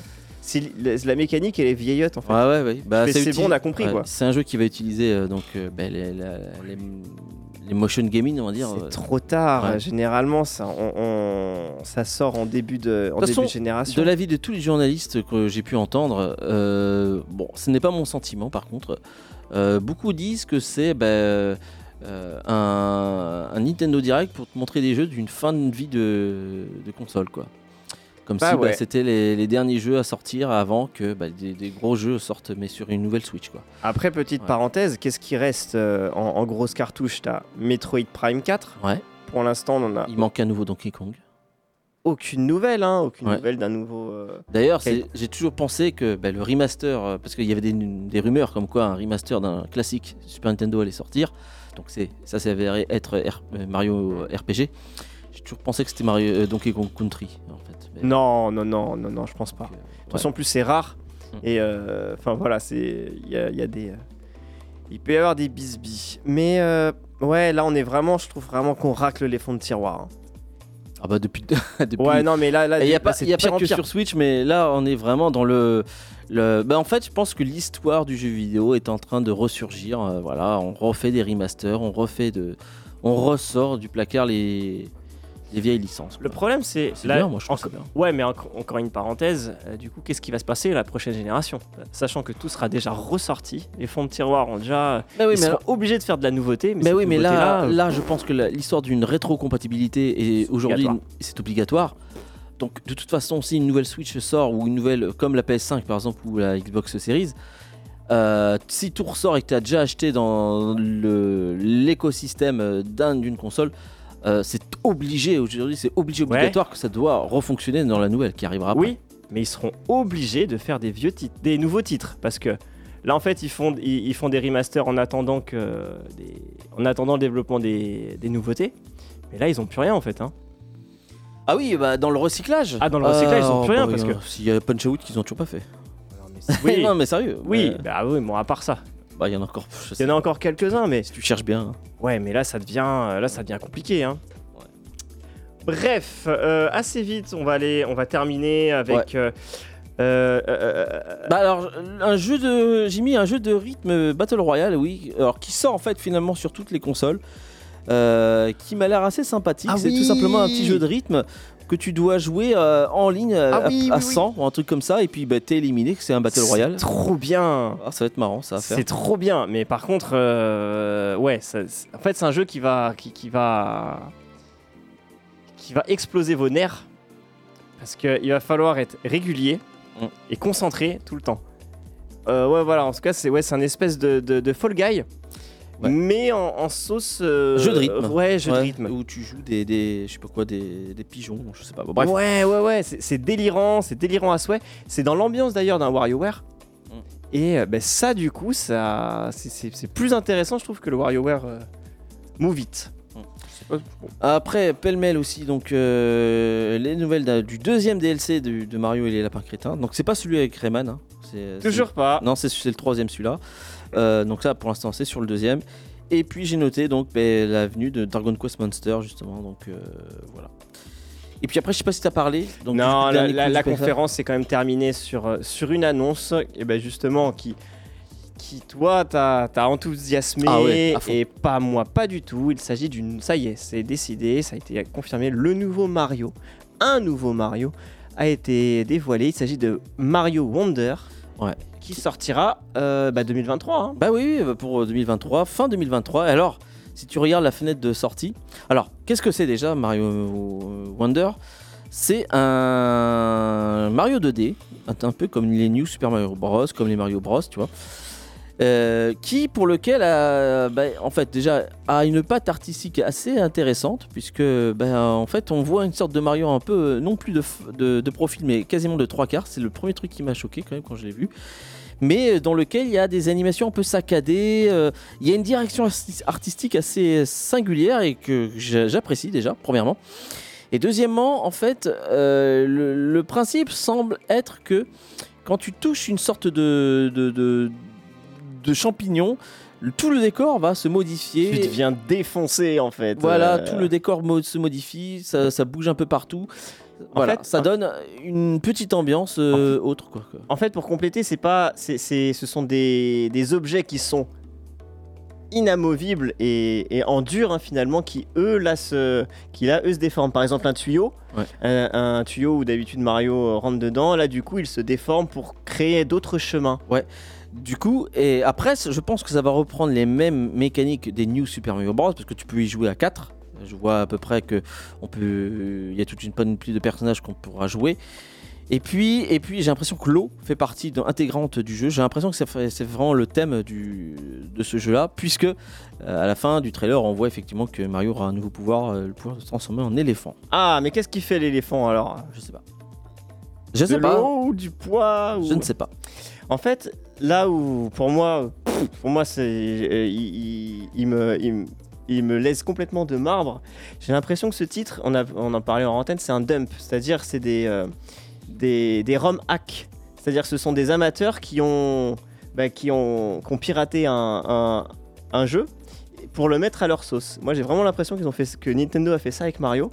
La, mécanique elle est vieillotte en fait. Ouais, ouais, ouais. Bah, c'est bon, on a compris, quoi. C'est un jeu qui va utiliser euh, donc euh, bah, les, la- les- les motion gaming, on va dire. c'est euh, trop tard. ouais. Généralement, ça, on- on- ça sort en début de, en De toute début façon, de génération. De l'avis de tous les journalistes que j'ai pu entendre, euh, bon, ce n'est pas mon sentiment par contre. Beaucoup disent que c'est bah, un, un Nintendo Direct pour te montrer des jeux d'une fin de vie de, de console, quoi. Comme Bah si bah, c'était les, les derniers jeux à sortir avant que bah, des, des gros jeux sortent, mais sur une nouvelle Switch, quoi. Après, petite Ouais. parenthèse, qu'est-ce qui reste euh, en, en grosse cartouche? T'as Metroid Prime 4. Ouais. Pour l'instant, on a Il manque un nouveau Donkey Kong. aucune nouvelle, hein, aucune nouvelle d'un nouveau. euh, D'ailleurs, j'ai toujours pensé que le remaster, euh, parce qu'il y avait des, des rumeurs comme quoi un remaster d'un classique Super Nintendo allait sortir, donc ça s'est avéré être R- Mario RPG. J'ai toujours pensé que c'était Mario euh, Donkey Kong Country en fait. Mais- Non, non, non, non, non, je pense pas. De toute façon, en plus, c'est rare. Mm. Et euh, enfin, voilà, c'est. Il y a, y des. euh, il peut y avoir des bisbis. Mais euh, ouais, là, on est vraiment. Je trouve vraiment qu'on racle les fonds de tiroir. hein. Ah bah depuis. depuis Ouais, non, mais là, il n'y a pas, y a pas que pire. sur Switch, mais là on est vraiment dans le. le... Bah, en fait, je pense que l'histoire du jeu vidéo est en train de ressurgir. euh, voilà, on refait des remasters, on refait de, on ressort du placard les, les vieilles licences. Le problème, c'est. Bien, moi je ça bien. Ouais, mais enco- encore une parenthèse, euh, du coup, qu'est-ce qui va se passer à la prochaine génération? Sachant que tout sera déjà ressorti, les fonds de tiroir ont déjà. Bah oui, ils mais seront obligés de faire de la nouveauté. Mais, Mais oui, mais là, euh, là, je pense que la- l'histoire d'une rétrocompatibilité est C'est aujourd'hui, c'est obligatoire. Donc, de toute façon, si une nouvelle Switch sort ou une nouvelle, comme la PS5 par exemple ou la Xbox Series, euh, si tout ressort et que tu as déjà acheté dans l'écosystème d'un- d'une console, euh, c'est obligé aujourd'hui, c'est obligé obligatoire que ça doit refonctionner dans la nouvelle qui arrivera après. Oui, mais ils seront obligés de faire des vieux titres, des nouveaux titres, parce que là en fait ils font, ils, ils font des remasters en attendant que, des- en attendant le développement des, des nouveautés. Mais là ils ont plus rien en fait. Hein. Ah oui, bah dans le recyclage. Ah, dans le recyclage, ils ont plus rien, bah, parce il y a- que- S'il y a Punch Out qu'ils ont toujours pas fait. Oui, non, mais sérieux. oui, euh, bah oui, bon à part ça, bah il y en a encore. je il y sais en a encore quelques-uns, mais Si tu cherches bien. hein. Ouais, mais là, ça devient, euh, là, ça devient compliqué. Hein. Bref, euh, assez vite, on va aller, on va terminer avec. euh, euh, euh, euh, Bah alors, un jeu de. J'ai mis un jeu de rythme Battle Royale, oui. Alors, qui sort en fait finalement sur toutes les consoles. euh, qui m'a l'air assez sympathique. Ah c'est oui tout simplement un petit jeu de rythme que tu dois jouer euh, en ligne euh, Ah à, oui, à oui, oui. 100 ou un truc comme ça. Et puis bah, t'es éliminé, que c'est un Battle Royale. Trop bien. Ah, ça va être marrant ça à faire. C'est trop bien. Mais par contre, euh, ouais, ça- en fait, c'est un jeu qui va, qui, qui va, qui va exploser vos nerfs parce qu'il va falloir être régulier Mm. et concentré tout le temps. Euh, ouais, voilà. En tout cas, c'est ouais, c'est un espèce de, de, de Fall Guy. Ouais. Mais en, en sauce. euh, Jeu de rythme. Ouais, jeu Ouais, de rythme. Où tu joues des, des, je sais pas quoi, des, des pigeons, je sais pas. Bon, bref. Ouais, ouais, ouais, c'est délirant, c'est délirant à souhait. C'est dans l'ambiance d'ailleurs d'un WarioWare. Mm. Et euh, ben, ça, du coup, ça, c'est- plus intéressant, je trouve, que le WarioWare euh, Move It. Mm. Bon. Après, pêle-mêle aussi, donc euh, les nouvelles du deuxième DLC de, de Mario et les lapins crétins. Donc c'est pas celui avec Rayman. hein. Toujours pas. Non, c'est le troisième celui-là. Euh, donc ça, pour l'instant, c'est sur le deuxième. Et puis j'ai noté donc ben, la venue de Dragon Quest Monster justement. Donc euh, voilà. Et puis après, je sais pas si t'as parlé. Donc, non, la, conférence s'est quand même terminée sur, euh, sur une annonce, et ben justement, qui, qui toi, t'as as enthousiasmé, Ah ouais, et pas moi, pas du tout. Il s'agit d'une. Ça y est, c'est décidé, ça a été confirmé. Le nouveau Mario, un nouveau Mario, a été dévoilé. Il s'agit de Mario Wonder, Ouais. Sortira euh, bah, 2023. hein. Bah oui, pour 2023, fin 2023. Et alors, si tu regardes la fenêtre de sortie, alors qu'est-ce que c'est déjà Mario Wonder? C'est un Mario 2D, un, peu comme les New Super Mario Bros, comme les Mario Bros, tu vois. euh, qui pour lequel a, bah, en fait déjà a une patte artistique assez intéressante puisque bah, en fait on voit une sorte de Mario un peu euh, non plus de, de, de profil mais quasiment de trois quarts c'est le premier truc qui m'a choqué quand même quand je l'ai vu mais euh, dans lequel il y a des animations un peu saccadées euh, il y a une direction arti- artistique assez singulière et que j'a- j'apprécie déjà premièrement et deuxièmement en fait euh, le, le principe semble être que quand tu touches une sorte de, de, de, de champignon, tout le décor va se modifier. Tu deviens défoncé en fait. Voilà, Euh, tout le décor mo- se modifie, ça, ça bouge un peu partout. Voilà, fait, ça en- donne une petite ambiance euh, autre. Quoi, quoi. En fait, pour compléter, c'est pas, c'est, c'est- ce sont des, des objets qui sont inamovibles et, et en dur hein, finalement, qui eux là se, qui là eux se déforment. Par exemple, un tuyau, Ouais. un, un tuyau où d'habitude Mario euh, rentre dedans, là du coup il se déforme pour créer d'autres chemins. Du coup, et après, je pense que ça va reprendre les mêmes mécaniques des New Super Mario Bros. parce que tu peux y jouer à 4. Je vois à peu près que on peut, il y a toute une panoplie de personnages qu'on pourra jouer. Et puis, et puis j'ai l'impression que l'eau fait partie de- intégrante du jeu. J'ai l'impression que c'est vraiment le thème du, de ce jeu-là, puisque euh, à la fin du trailer, on voit effectivement que Mario aura un nouveau pouvoir, euh, le pouvoir de se transformer en éléphant. Ah, mais qu'est-ce qui fait l'éléphant alors? Je sais pas. Je De sais pas. l'eau ou du poids ou- Je ne sais pas. En fait, là où pour moi, pour moi, c'est, euh, il, il- il me, il, me- il me laisse complètement de marbre. J'ai l'impression que ce titre, on, a, on en parlait en antenne, c'est un dump, c'est-à-dire c'est des, euh, des, des ROM hacks, c'est-à-dire ce sont des amateurs qui ont, bah, qui ont, qui ont piraté un, un, un jeu pour le mettre à leur sauce. Moi, j'ai vraiment l'impression qu'ils ont fait que Nintendo a fait ça avec Mario.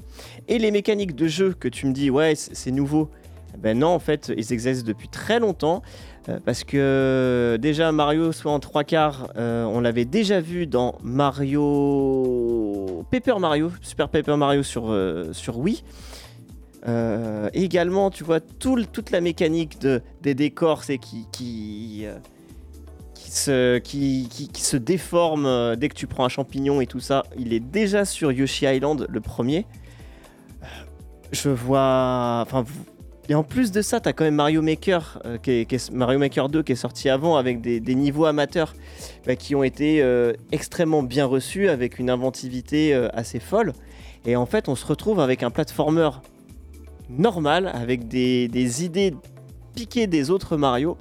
Et les mécaniques de jeu que tu me dis, ouais, c'est nouveau. Ben non, en fait, ils existent depuis très longtemps. Euh, parce que déjà Mario soit en trois quarts, euh, on l'avait déjà vu dans Mario Paper Mario, Super Paper Mario sur, euh, sur Wii. Euh, également, tu vois toute la mécanique de, des décors, c'est qui qui, euh, se qui, se déforme euh, dès que tu prends un champignon et tout ça. Il est déjà sur Yoshi Island, le premier. Euh, Je vois, enfin. vous- et en plus de ça, tu as quand même Mario Maker, euh, Mario Maker 2 qui est sorti avant avec des, niveaux amateurs bah, qui ont été euh, extrêmement bien reçus avec une inventivité euh, assez folle. Et en fait, on se retrouve avec un platformer normal, avec des, des idées piquées des autres Mario.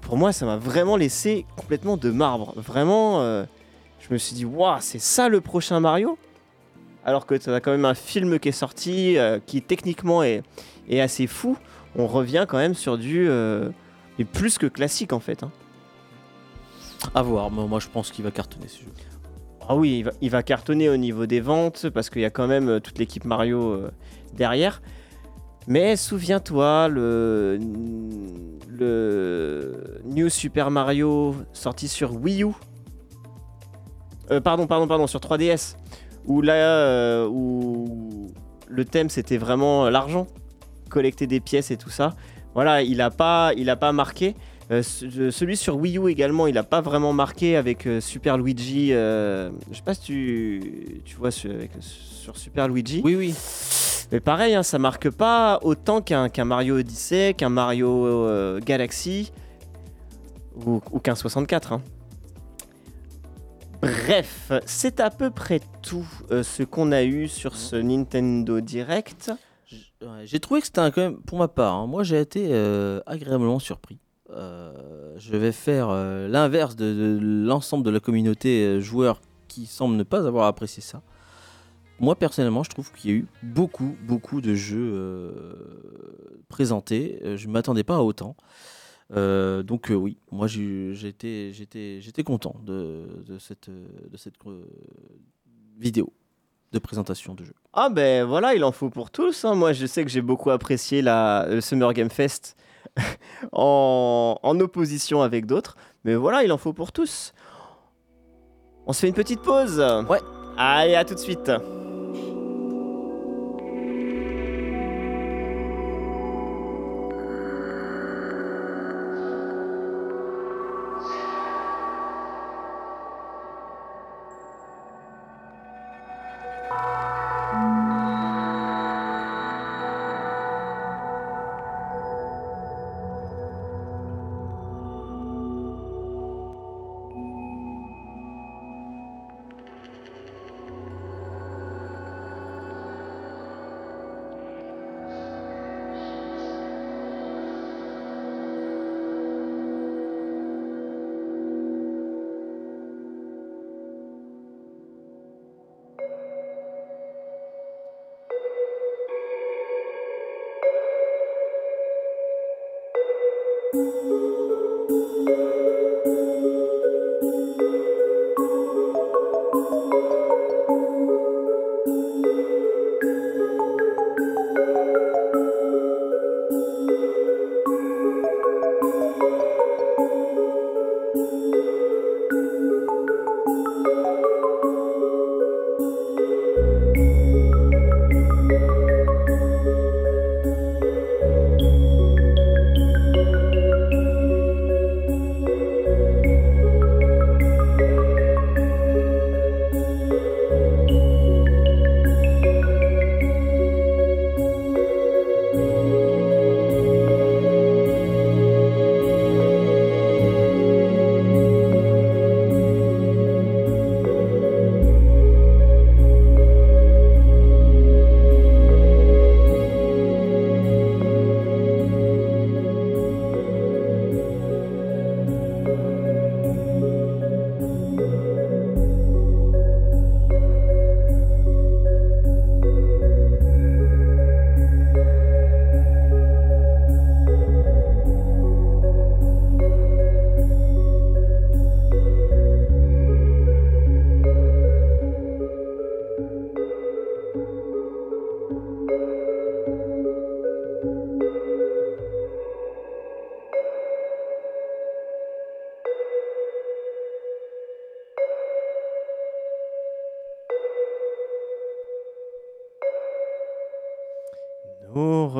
Pour moi, ça m'a vraiment laissé complètement de marbre. Vraiment, je me suis dit, waouh, c'est ça le prochain Mario? Alors que tu as quand même un film qui est sorti, qui techniquement est, est assez fou. On revient quand même sur du. euh, plus que classique en fait. hein. À voir, moi, moi, je pense qu'il va cartonner ce jeu. Ah oui, il va, il va cartonner au niveau des ventes parce qu'il y a quand même euh, toute l'équipe Mario euh, derrière. Mais souviens-toi, le, le New Super Mario sorti sur Wii U, Euh, pardon, pardon, pardon, sur 3DS, où là, euh, où le thème c'était vraiment l'argent, collecter des pièces et tout ça. Voilà, il a pas, il a pas marqué. Euh, ce- celui sur Wii U également, il a pas vraiment marqué avec euh, Super Luigi. euh, je sais pas si tu, tu vois sur, Super Luigi. Oui, oui. Mais pareil, hein, ça marque pas autant qu'un Mario Odyssey, qu'un Mario euh, Galaxy ou, ou qu'un 64. hein. Bref, c'est à peu près tout euh, ce qu'on a eu sur ce Nintendo Direct. J'ai trouvé que c'était un- quand même, pour ma part, hein, moi j'ai été euh, agréablement surpris. Euh, je vais faire euh, l'inverse de, l'ensemble de la communauté euh, joueur qui semble ne pas avoir apprécié ça. Moi personnellement, je trouve qu'il y a eu beaucoup, beaucoup de jeux présentés. Je ne m'attendais pas à autant. Donc oui, moi j'étais content de, cette vidéo de présentation de jeu. Ah ben voilà, il en faut pour tous. hein. Moi, je sais que j'ai beaucoup apprécié la, le Summer Game Fest en, en opposition avec d'autres. Mais voilà, il en faut pour tous. On se fait une petite pause. Ouais. Allez, à tout de suite.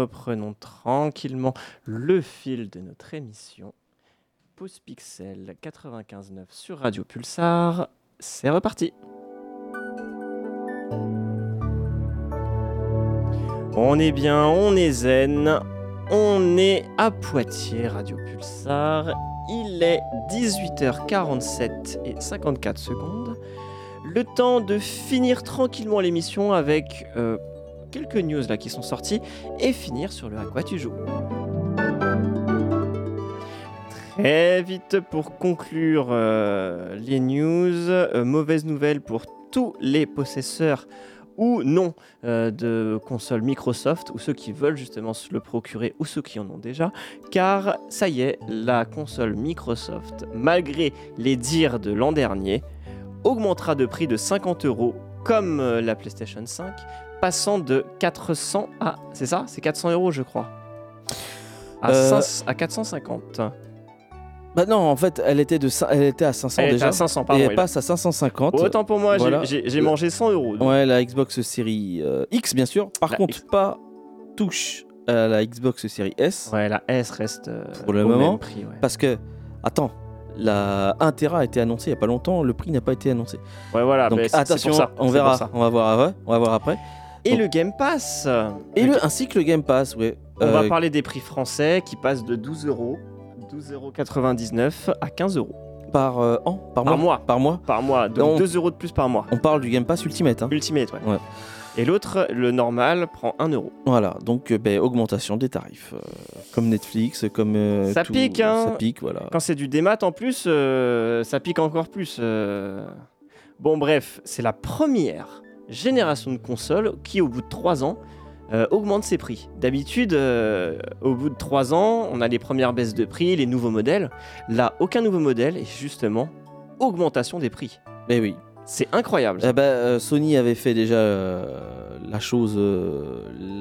Reprenons tranquillement le fil de notre émission. Pause Pixel 95.9 sur Radio Pulsar. C'est reparti. On est bien, on est zen. On est à Poitiers, Radio Pulsar. Il est 18h47 et 54 secondes. Le temps de finir tranquillement l'émission avec euh, quelques news là qui sont sorties et finir sur le à quoi tu joues. Très vite pour conclure euh, les news, euh, mauvaise nouvelle pour tous les possesseurs ou non euh, de consoles Microsoft ou ceux qui veulent justement se le procurer ou ceux qui en ont déjà car ça y est la console Microsoft malgré les dires de l'an dernier augmentera de prix de 50 euros comme la PlayStation 5 passant de 400 à c'est ça? C'est 400 euros je crois à, Euh, 5 à 450 Bah non, en fait, elle était, de, elle était à 500 Elle était déjà. à 500 et pardon elle oui. passe à 550. autant pour moi j'ai- Voilà. mangé 100 euros donc. Ouais, la Xbox série euh, X, bien sûr. Par La contre, X. pas touche à la Xbox série S. Ouais, la S reste euh, Pour le au moment, même prix. Ouais, Parce que, attends, la 1 Tera a été annoncée il n'y a pas longtemps, le prix n'a pas été annoncé. Ouais, voilà. Donc mais attention, pour ça, on verra, pour ça. on va voir après. On va voir après. Et Donc- le Game Pass. Et le, ainsi que le Game Pass, ouais. On va Euh, parler des prix français qui passent de 12 euros, 12,99 euros à 15 euros par euh, an, par, Par mois, mois. par mois. par mois. Donc Donc- 2 euros de plus par mois. On parle du Game Pass Ultimate. hein. Ultimate, ouais. Ouais. Et l'autre, le normal, prend 1 euro. Voilà, donc euh, ben, augmentation des tarifs, euh, comme Netflix, comme euh, Ça tout- pique, hein. Ça pique, voilà. Quand c'est du démat en plus, ça pique encore plus. Bon, bref, c'est la première génération de consoles qui, au bout de 3 ans, euh, augmente ses prix. D'habitude, euh, au bout de 3 ans, on a les premières baisses de prix, les nouveaux modèles. Là, aucun nouveau modèle et justement, augmentation des prix. Mais oui. C'est incroyable. Eh ben, euh, Sony avait fait déjà la chose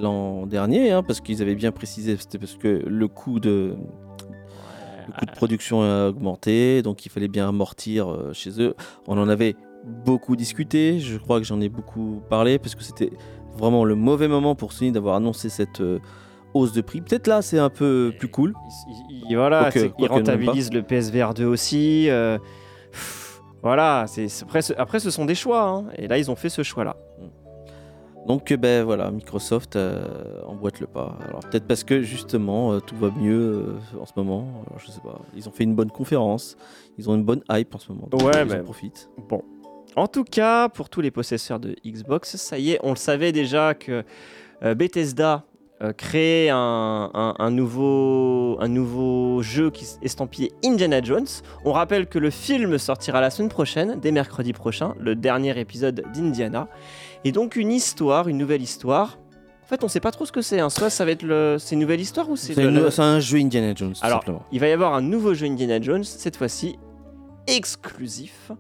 l'an dernier, hein, parce qu'ils avaient bien précisé, c'était parce que le coût de, le coût de production a augmenté, donc il fallait bien amortir chez eux. On en avait beaucoup discuté, je crois que j'en ai beaucoup parlé, parce que c'était vraiment le mauvais moment pour Sony d'avoir annoncé cette euh, hausse de prix. Peut-être là, c'est un peu plus cool. Il- il- il- voilà, pas. rentabilisent le PSVR 2 aussi. euh, pff, voilà, c'est après, ce- après, ce sont des choix. hein, et là, ils ont fait ce choix-là. Donc euh, ben voilà, Microsoft euh, emboîte le pas. Alors peut-être parce que justement tout va mieux en ce moment. Alors, je sais pas. Ils ont fait une bonne conférence. Ils ont une bonne hype en ce moment. Donc, Ouais, ils en profitent. Bon. En tout cas, pour tous les possesseurs de Xbox, ça y est, on le savait déjà que euh, Bethesda euh, créait un, un- un nouveau, un nouveau jeu qui s- estampillé Indiana Jones. On rappelle que le film sortira la semaine prochaine, dès mercredi prochain, le dernier épisode d'Indiana. Et donc une histoire, une nouvelle histoire. En fait, on sait pas trop ce que c'est. hein. Soit ça va être le, c'est une nouvelle histoire ou c'est C'est le- un jeu Indiana Jones Alors, simplement. il va y avoir un nouveau jeu Indiana Jones, cette fois-ci exclusif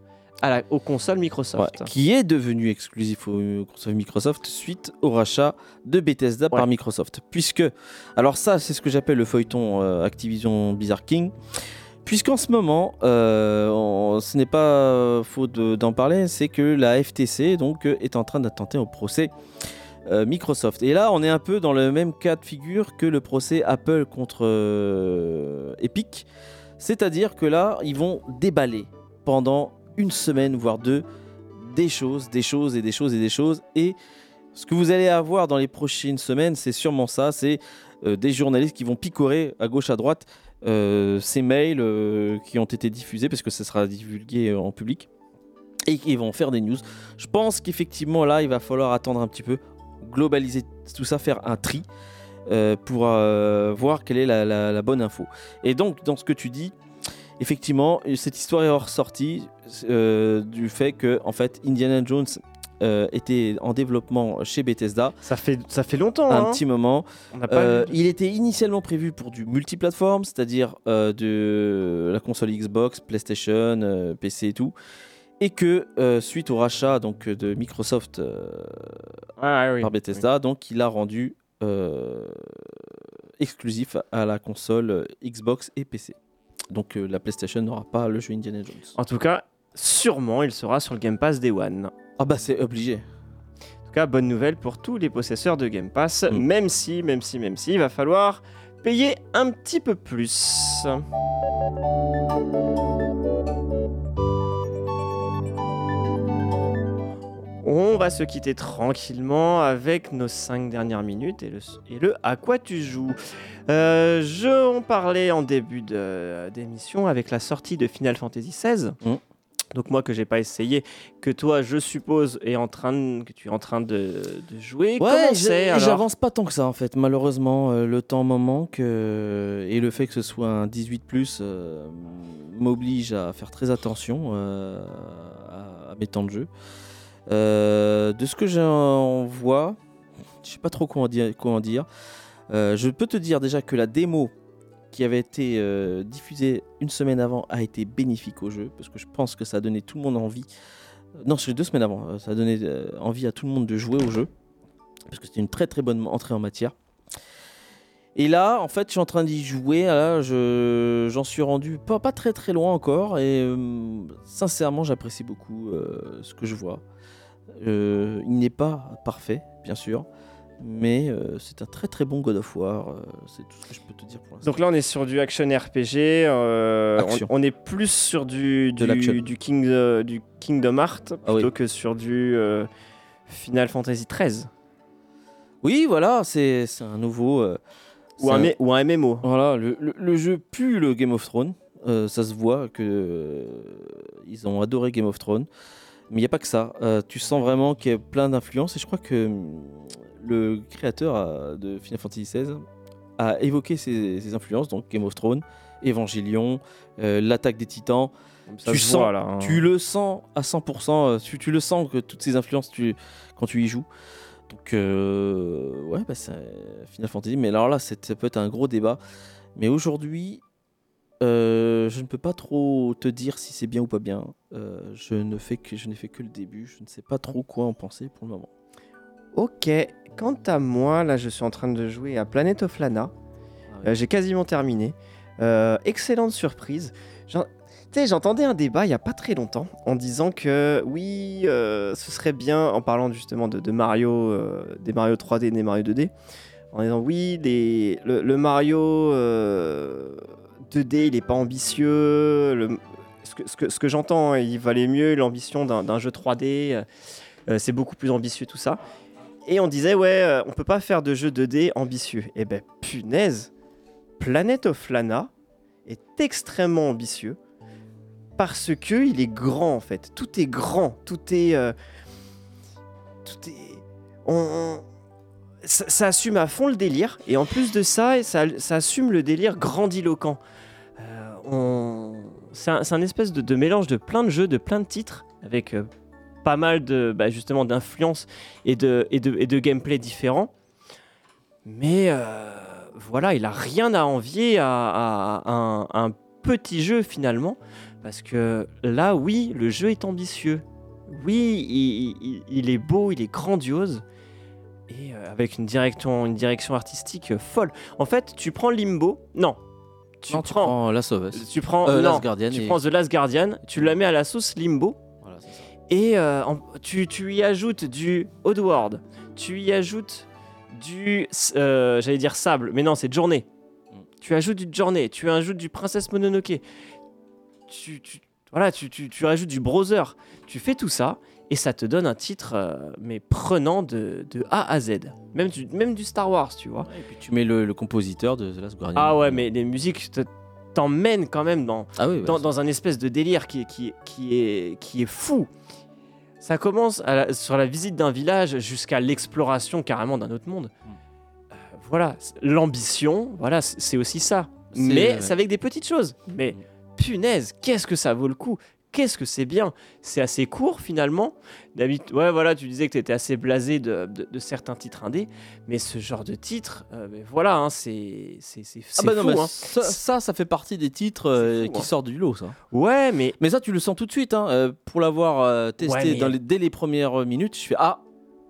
à la, aux consoles Ouais, Microsoft. qui est devenu exclusif aux consoles Microsoft suite au rachat de Bethesda par Ouais. Microsoft. Puisque, alors ça c'est ce que j'appelle le feuilleton euh, Activision Blizzard King. Puisqu'en ce moment, euh, on- ce n'est pas faux de- d'en parler, c'est que la FTC donc, est en train d'attenter au procès euh, Microsoft. Et là, on est un peu dans le même cas de figure que le procès Apple contre euh, Epic. C'est-à-dire que là, ils vont déballer pendant une semaine, voire deux, des choses, des choses et des choses et des choses. Et ce que vous allez avoir dans les prochaines semaines, c'est sûrement ça, c'est euh, des journalistes qui vont picorer à gauche, à droite euh, ces mails euh, qui ont été diffusés, parce que ça sera divulgué en public, et qui vont faire des news. Je pense qu'effectivement, là, il va falloir attendre un petit peu, globaliser tout ça, faire un tri. pour voir quelle est la bonne info. Et donc, dans ce que tu dis, effectivement, cette histoire est ressortie euh, du fait que, en fait, Indiana Jones euh, était en développement chez Bethesda Ça fait, ça fait longtemps. un hein. petit moment. On n'a pas Euh, de- il était initialement prévu pour du multiplateforme, c'est-à-dire euh, de la console Xbox, PlayStation, PC et tout. Et que suite au rachat donc de Microsoft ouais, oui. par Bethesda, donc il a rendu exclusif à la console Xbox et PC. Donc euh, la PlayStation n'aura pas le jeu Indiana Jones. En tout cas, sûrement, il sera sur le Game Pass Day One. Ah bah c'est obligé. En tout cas, bonne nouvelle pour tous les possesseurs de Game Pass, Mm. même si, même si, même si, il va falloir payer un petit peu plus. On va se quitter tranquillement avec nos 5 dernières minutes et le, et le à quoi tu joues. Euh, je en parlais en début d'émission avec la sortie de Final Fantasy XVI. Mm. Donc moi que j'ai pas essayé, que toi je suppose est en train de- que tu es en train de, de jouer. Ouais, j'avance pas tant que ça en fait. Malheureusement, euh, le temps m'en manque euh, et le fait que ce soit un 18 plus euh, m'oblige à faire très attention à, à mes temps de jeu. Euh, de ce que j'en vois, je sais pas trop en dire. dire. Euh, je peux te dire déjà que la démo qui avait été euh, diffusée une semaine avant a été bénéfique au jeu parce que je pense que ça a donné tout le monde envie. Non, c'est deux semaines avant. Ça a donné envie à tout le monde de jouer au jeu parce que c'était une très très bonne entrée en matière. Et là, en fait, je suis en train d'y jouer. J'en suis rendu pas, très très loin encore. Et sincèrement, j'apprécie beaucoup ce que je vois. Euh, il n'est pas parfait, bien sûr. Mais euh, c'est un très très bon God of War. euh, c'est tout ce que je peux te dire pour l'instant. Donc là, on est sur du action RPG. on- Action. on, est plus sur du, De du, King, du Kingdom Hearts Ah plutôt oui. que sur du Final Fantasy XIII Oui, voilà, c'est, un nouveau. ou un, un- mé- ou un MMO. Voilà, le, le- le jeu pue le Game of Thrones. Ça se voit que ils ont adoré Game of Thrones. Mais il n'y a pas que ça. Euh, tu sens vraiment qu'il y a plein d'influences. Et je crois que hum, le créateur euh, de Final Fantasy XVI a évoqué ces, ces influences. Donc Game of Thrones, Evangelion, euh, l'attaque des titans. Ça Tu se sens- voit, là, hein. Tu le sens à 100%. euh, Tu, tu le sens que toutes ces influences, tu, quand tu y joues. Donc, euh, ouais, bah, c'est Final Fantasy. Mais alors là, ça peut être un gros débat. Mais aujourd'hui, euh, je ne peux pas trop te dire si c'est bien ou pas bien. Euh, je ne fais que, je n'ai fait que le début. Je ne sais pas trop quoi en penser pour le moment. Ok. Quant à moi, là, je suis en train de jouer à Planet of Lana. Ah Euh, J'ai quasiment terminé. Excellente surprise. J'en- Tu sais, j'entendais un débat il n'y a pas très longtemps en disant que oui, ce serait bien, en parlant justement de, de Mario, des Mario 3D et des Mario 2D, en disant oui, les- le, le Mario 2D il n'est pas ambitieux. ce que, j'entends, hein, il valait mieux l'ambition d'un jeu 3D, euh, euh, c'est beaucoup plus ambitieux tout ça. Et on disait ouais, euh, on peut pas faire de jeu 2D ambitieux. Et ben punaise, Planet of Lana est extrêmement ambitieux parce que il est grand en fait. Tout est grand, tout est, euh, tout est, on- ça, assume à fond le délire et en plus de ça, ça, assume le délire grandiloquent. Euh, c'est un, espèce de, mélange de plein de jeux, de plein de titres avec euh, pas mal bah, justement d'influences et de, gameplay différents. Mais euh, voilà, il a rien à envier à, un, petit jeu finalement. Parce que là, oui, le jeu est ambitieux. Oui, il est beau, il est grandiose. Et euh, avec une direction, une direction artistique euh, folle. En fait, tu prends Limbo. Non. Tu non, tu prends. prends Last of Us. Tu prends. Euh, non, Last Guardian tu et- prends The Last Guardian, tu la mets à la sauce Limbo. Voilà, c'est ça. Et euh, en- tu, tu y ajoutes du Oddworld, tu y ajoutes du, euh, j'allais dire sable, mais non, c'est Journée. Mm. Tu ajoutes du Journée, tu ajoutes du Princesse Mononoke, tu, tu- voilà, tu, tu, tu rajoutes du Browser, tu fais tout ça et ça te donne un titre euh, mais prenant de, de A à Z, même du, même du Star Wars, tu vois. Et puis tu mets le, le compositeur de The Last Guardian. Ah ouais, mais les musiques te- t'emmènent quand même dans, Ah oui, ouais, dans, un espèce de délire qui, qui, qui, est, qui est fou. Ça commence à la- sur la visite d'un village jusqu'à l'exploration carrément d'un autre monde. Mm. Euh, voilà, l'ambition, voilà, c'est aussi ça. Mais c'est avec des petites choses. Mais Mm. punaise, qu'est-ce que ça vaut le coup? Qu'est-ce que c'est bien? C'est assez court finalement. D'habitude, ouais, voilà, tu disais que tu étais assez blasé de, de- de certains titres indés, mais ce genre de titre, euh, mais voilà, hein, c'est c'est c'est- Ah bah non, fou. mais hein. ça, ça, ça fait partie des titres euh, fou, qui hein. sortent du lot, ça. Ouais, mais Mais ça, tu le sens tout de suite. hein, euh, pour l'avoir euh, testé Ouais, mais- dans les- dès les premières minutes, je fais Ah,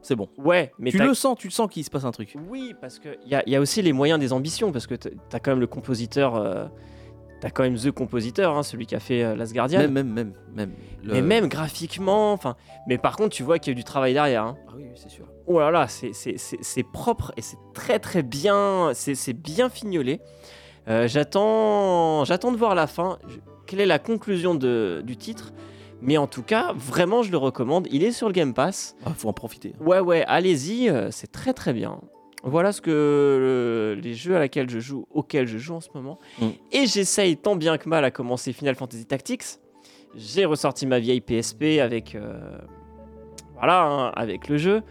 c'est bon. ouais, mais tu le sens, tu le sens qu'il se passe un truc. Oui, parce qu'il y a, y a aussi les moyens des ambitions, parce que tu as quand même le compositeur, euh, tu as quand même The Compositeur, hein, celui qui a fait euh, Last Guardian. Même, même, même. même le- Mais même graphiquement, enfin, mais par contre, tu vois qu'il y a du travail derrière. hein. Ah oui, oui, c'est sûr. Oh là là, c'est- propre et c'est très très bien, c'est bien fignolé. Euh, J'attends j'attends de voir la fin. Je- quelle est la conclusion de- du titre? Mais en tout cas, vraiment, je le recommande. Il est sur le Game Pass. Ah, faut en profiter. Ouais, ouais, allez-y, euh, c'est très très bien. Voilà ce que euh, les jeux à laquelle je joue, auxquels je joue en ce moment. Mm. Et j'essaye tant bien que mal à commencer Final Fantasy Tactics. j'ai ressorti ma vieille PSP avec, euh, voilà, hein, avec le jeu.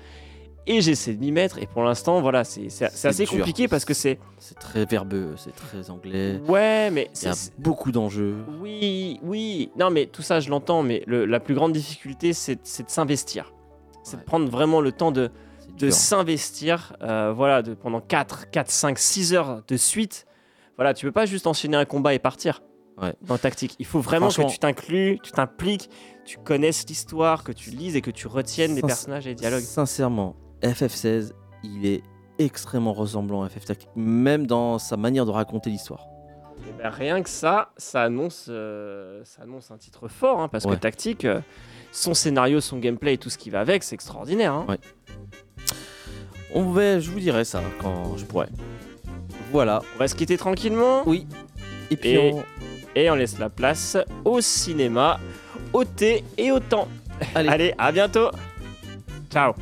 Et j'essaie de m'y mettre. Et pour l'instant, voilà, c'est assez dur. compliqué parce que c'est. C'est très verbeux, c'est très anglais. Ouais, mais Il y a c'est. beaucoup d'enjeux. Oui, oui. Non, mais tout ça, je l'entends. Mais le- la plus grande difficulté, c'est de s'investir. C'est de prendre vraiment le temps de, de s'investir. euh, voilà, de, pendant 4, 4, 5, 6 heures de suite. Voilà, tu peux pas juste enchaîner un combat et partir. Ouais. Dans tactique. Il faut vraiment que tu t'inclues, tu t'impliques, tu connaisses l'histoire, que tu lises et que tu retiennes les personnages et les dialogues. Sincèrement, FF16, il est extrêmement ressemblant à FF Tactique, même dans sa manière de raconter l'histoire. Ben, rien que ça, ça annonce, euh, ça annonce un titre fort, hein, parce Ouais. que Tactique, euh, son scénario, son gameplay et tout ce qui va avec, c'est extraordinaire. hein. Ouais. On va, je vous dirai ça quand je pourrai. Voilà. On va se quitter tranquillement Oui. Et puis Et- on- et on laisse la place au cinéma, au thé et au temps. Allez. Allez, à bientôt. Ciao.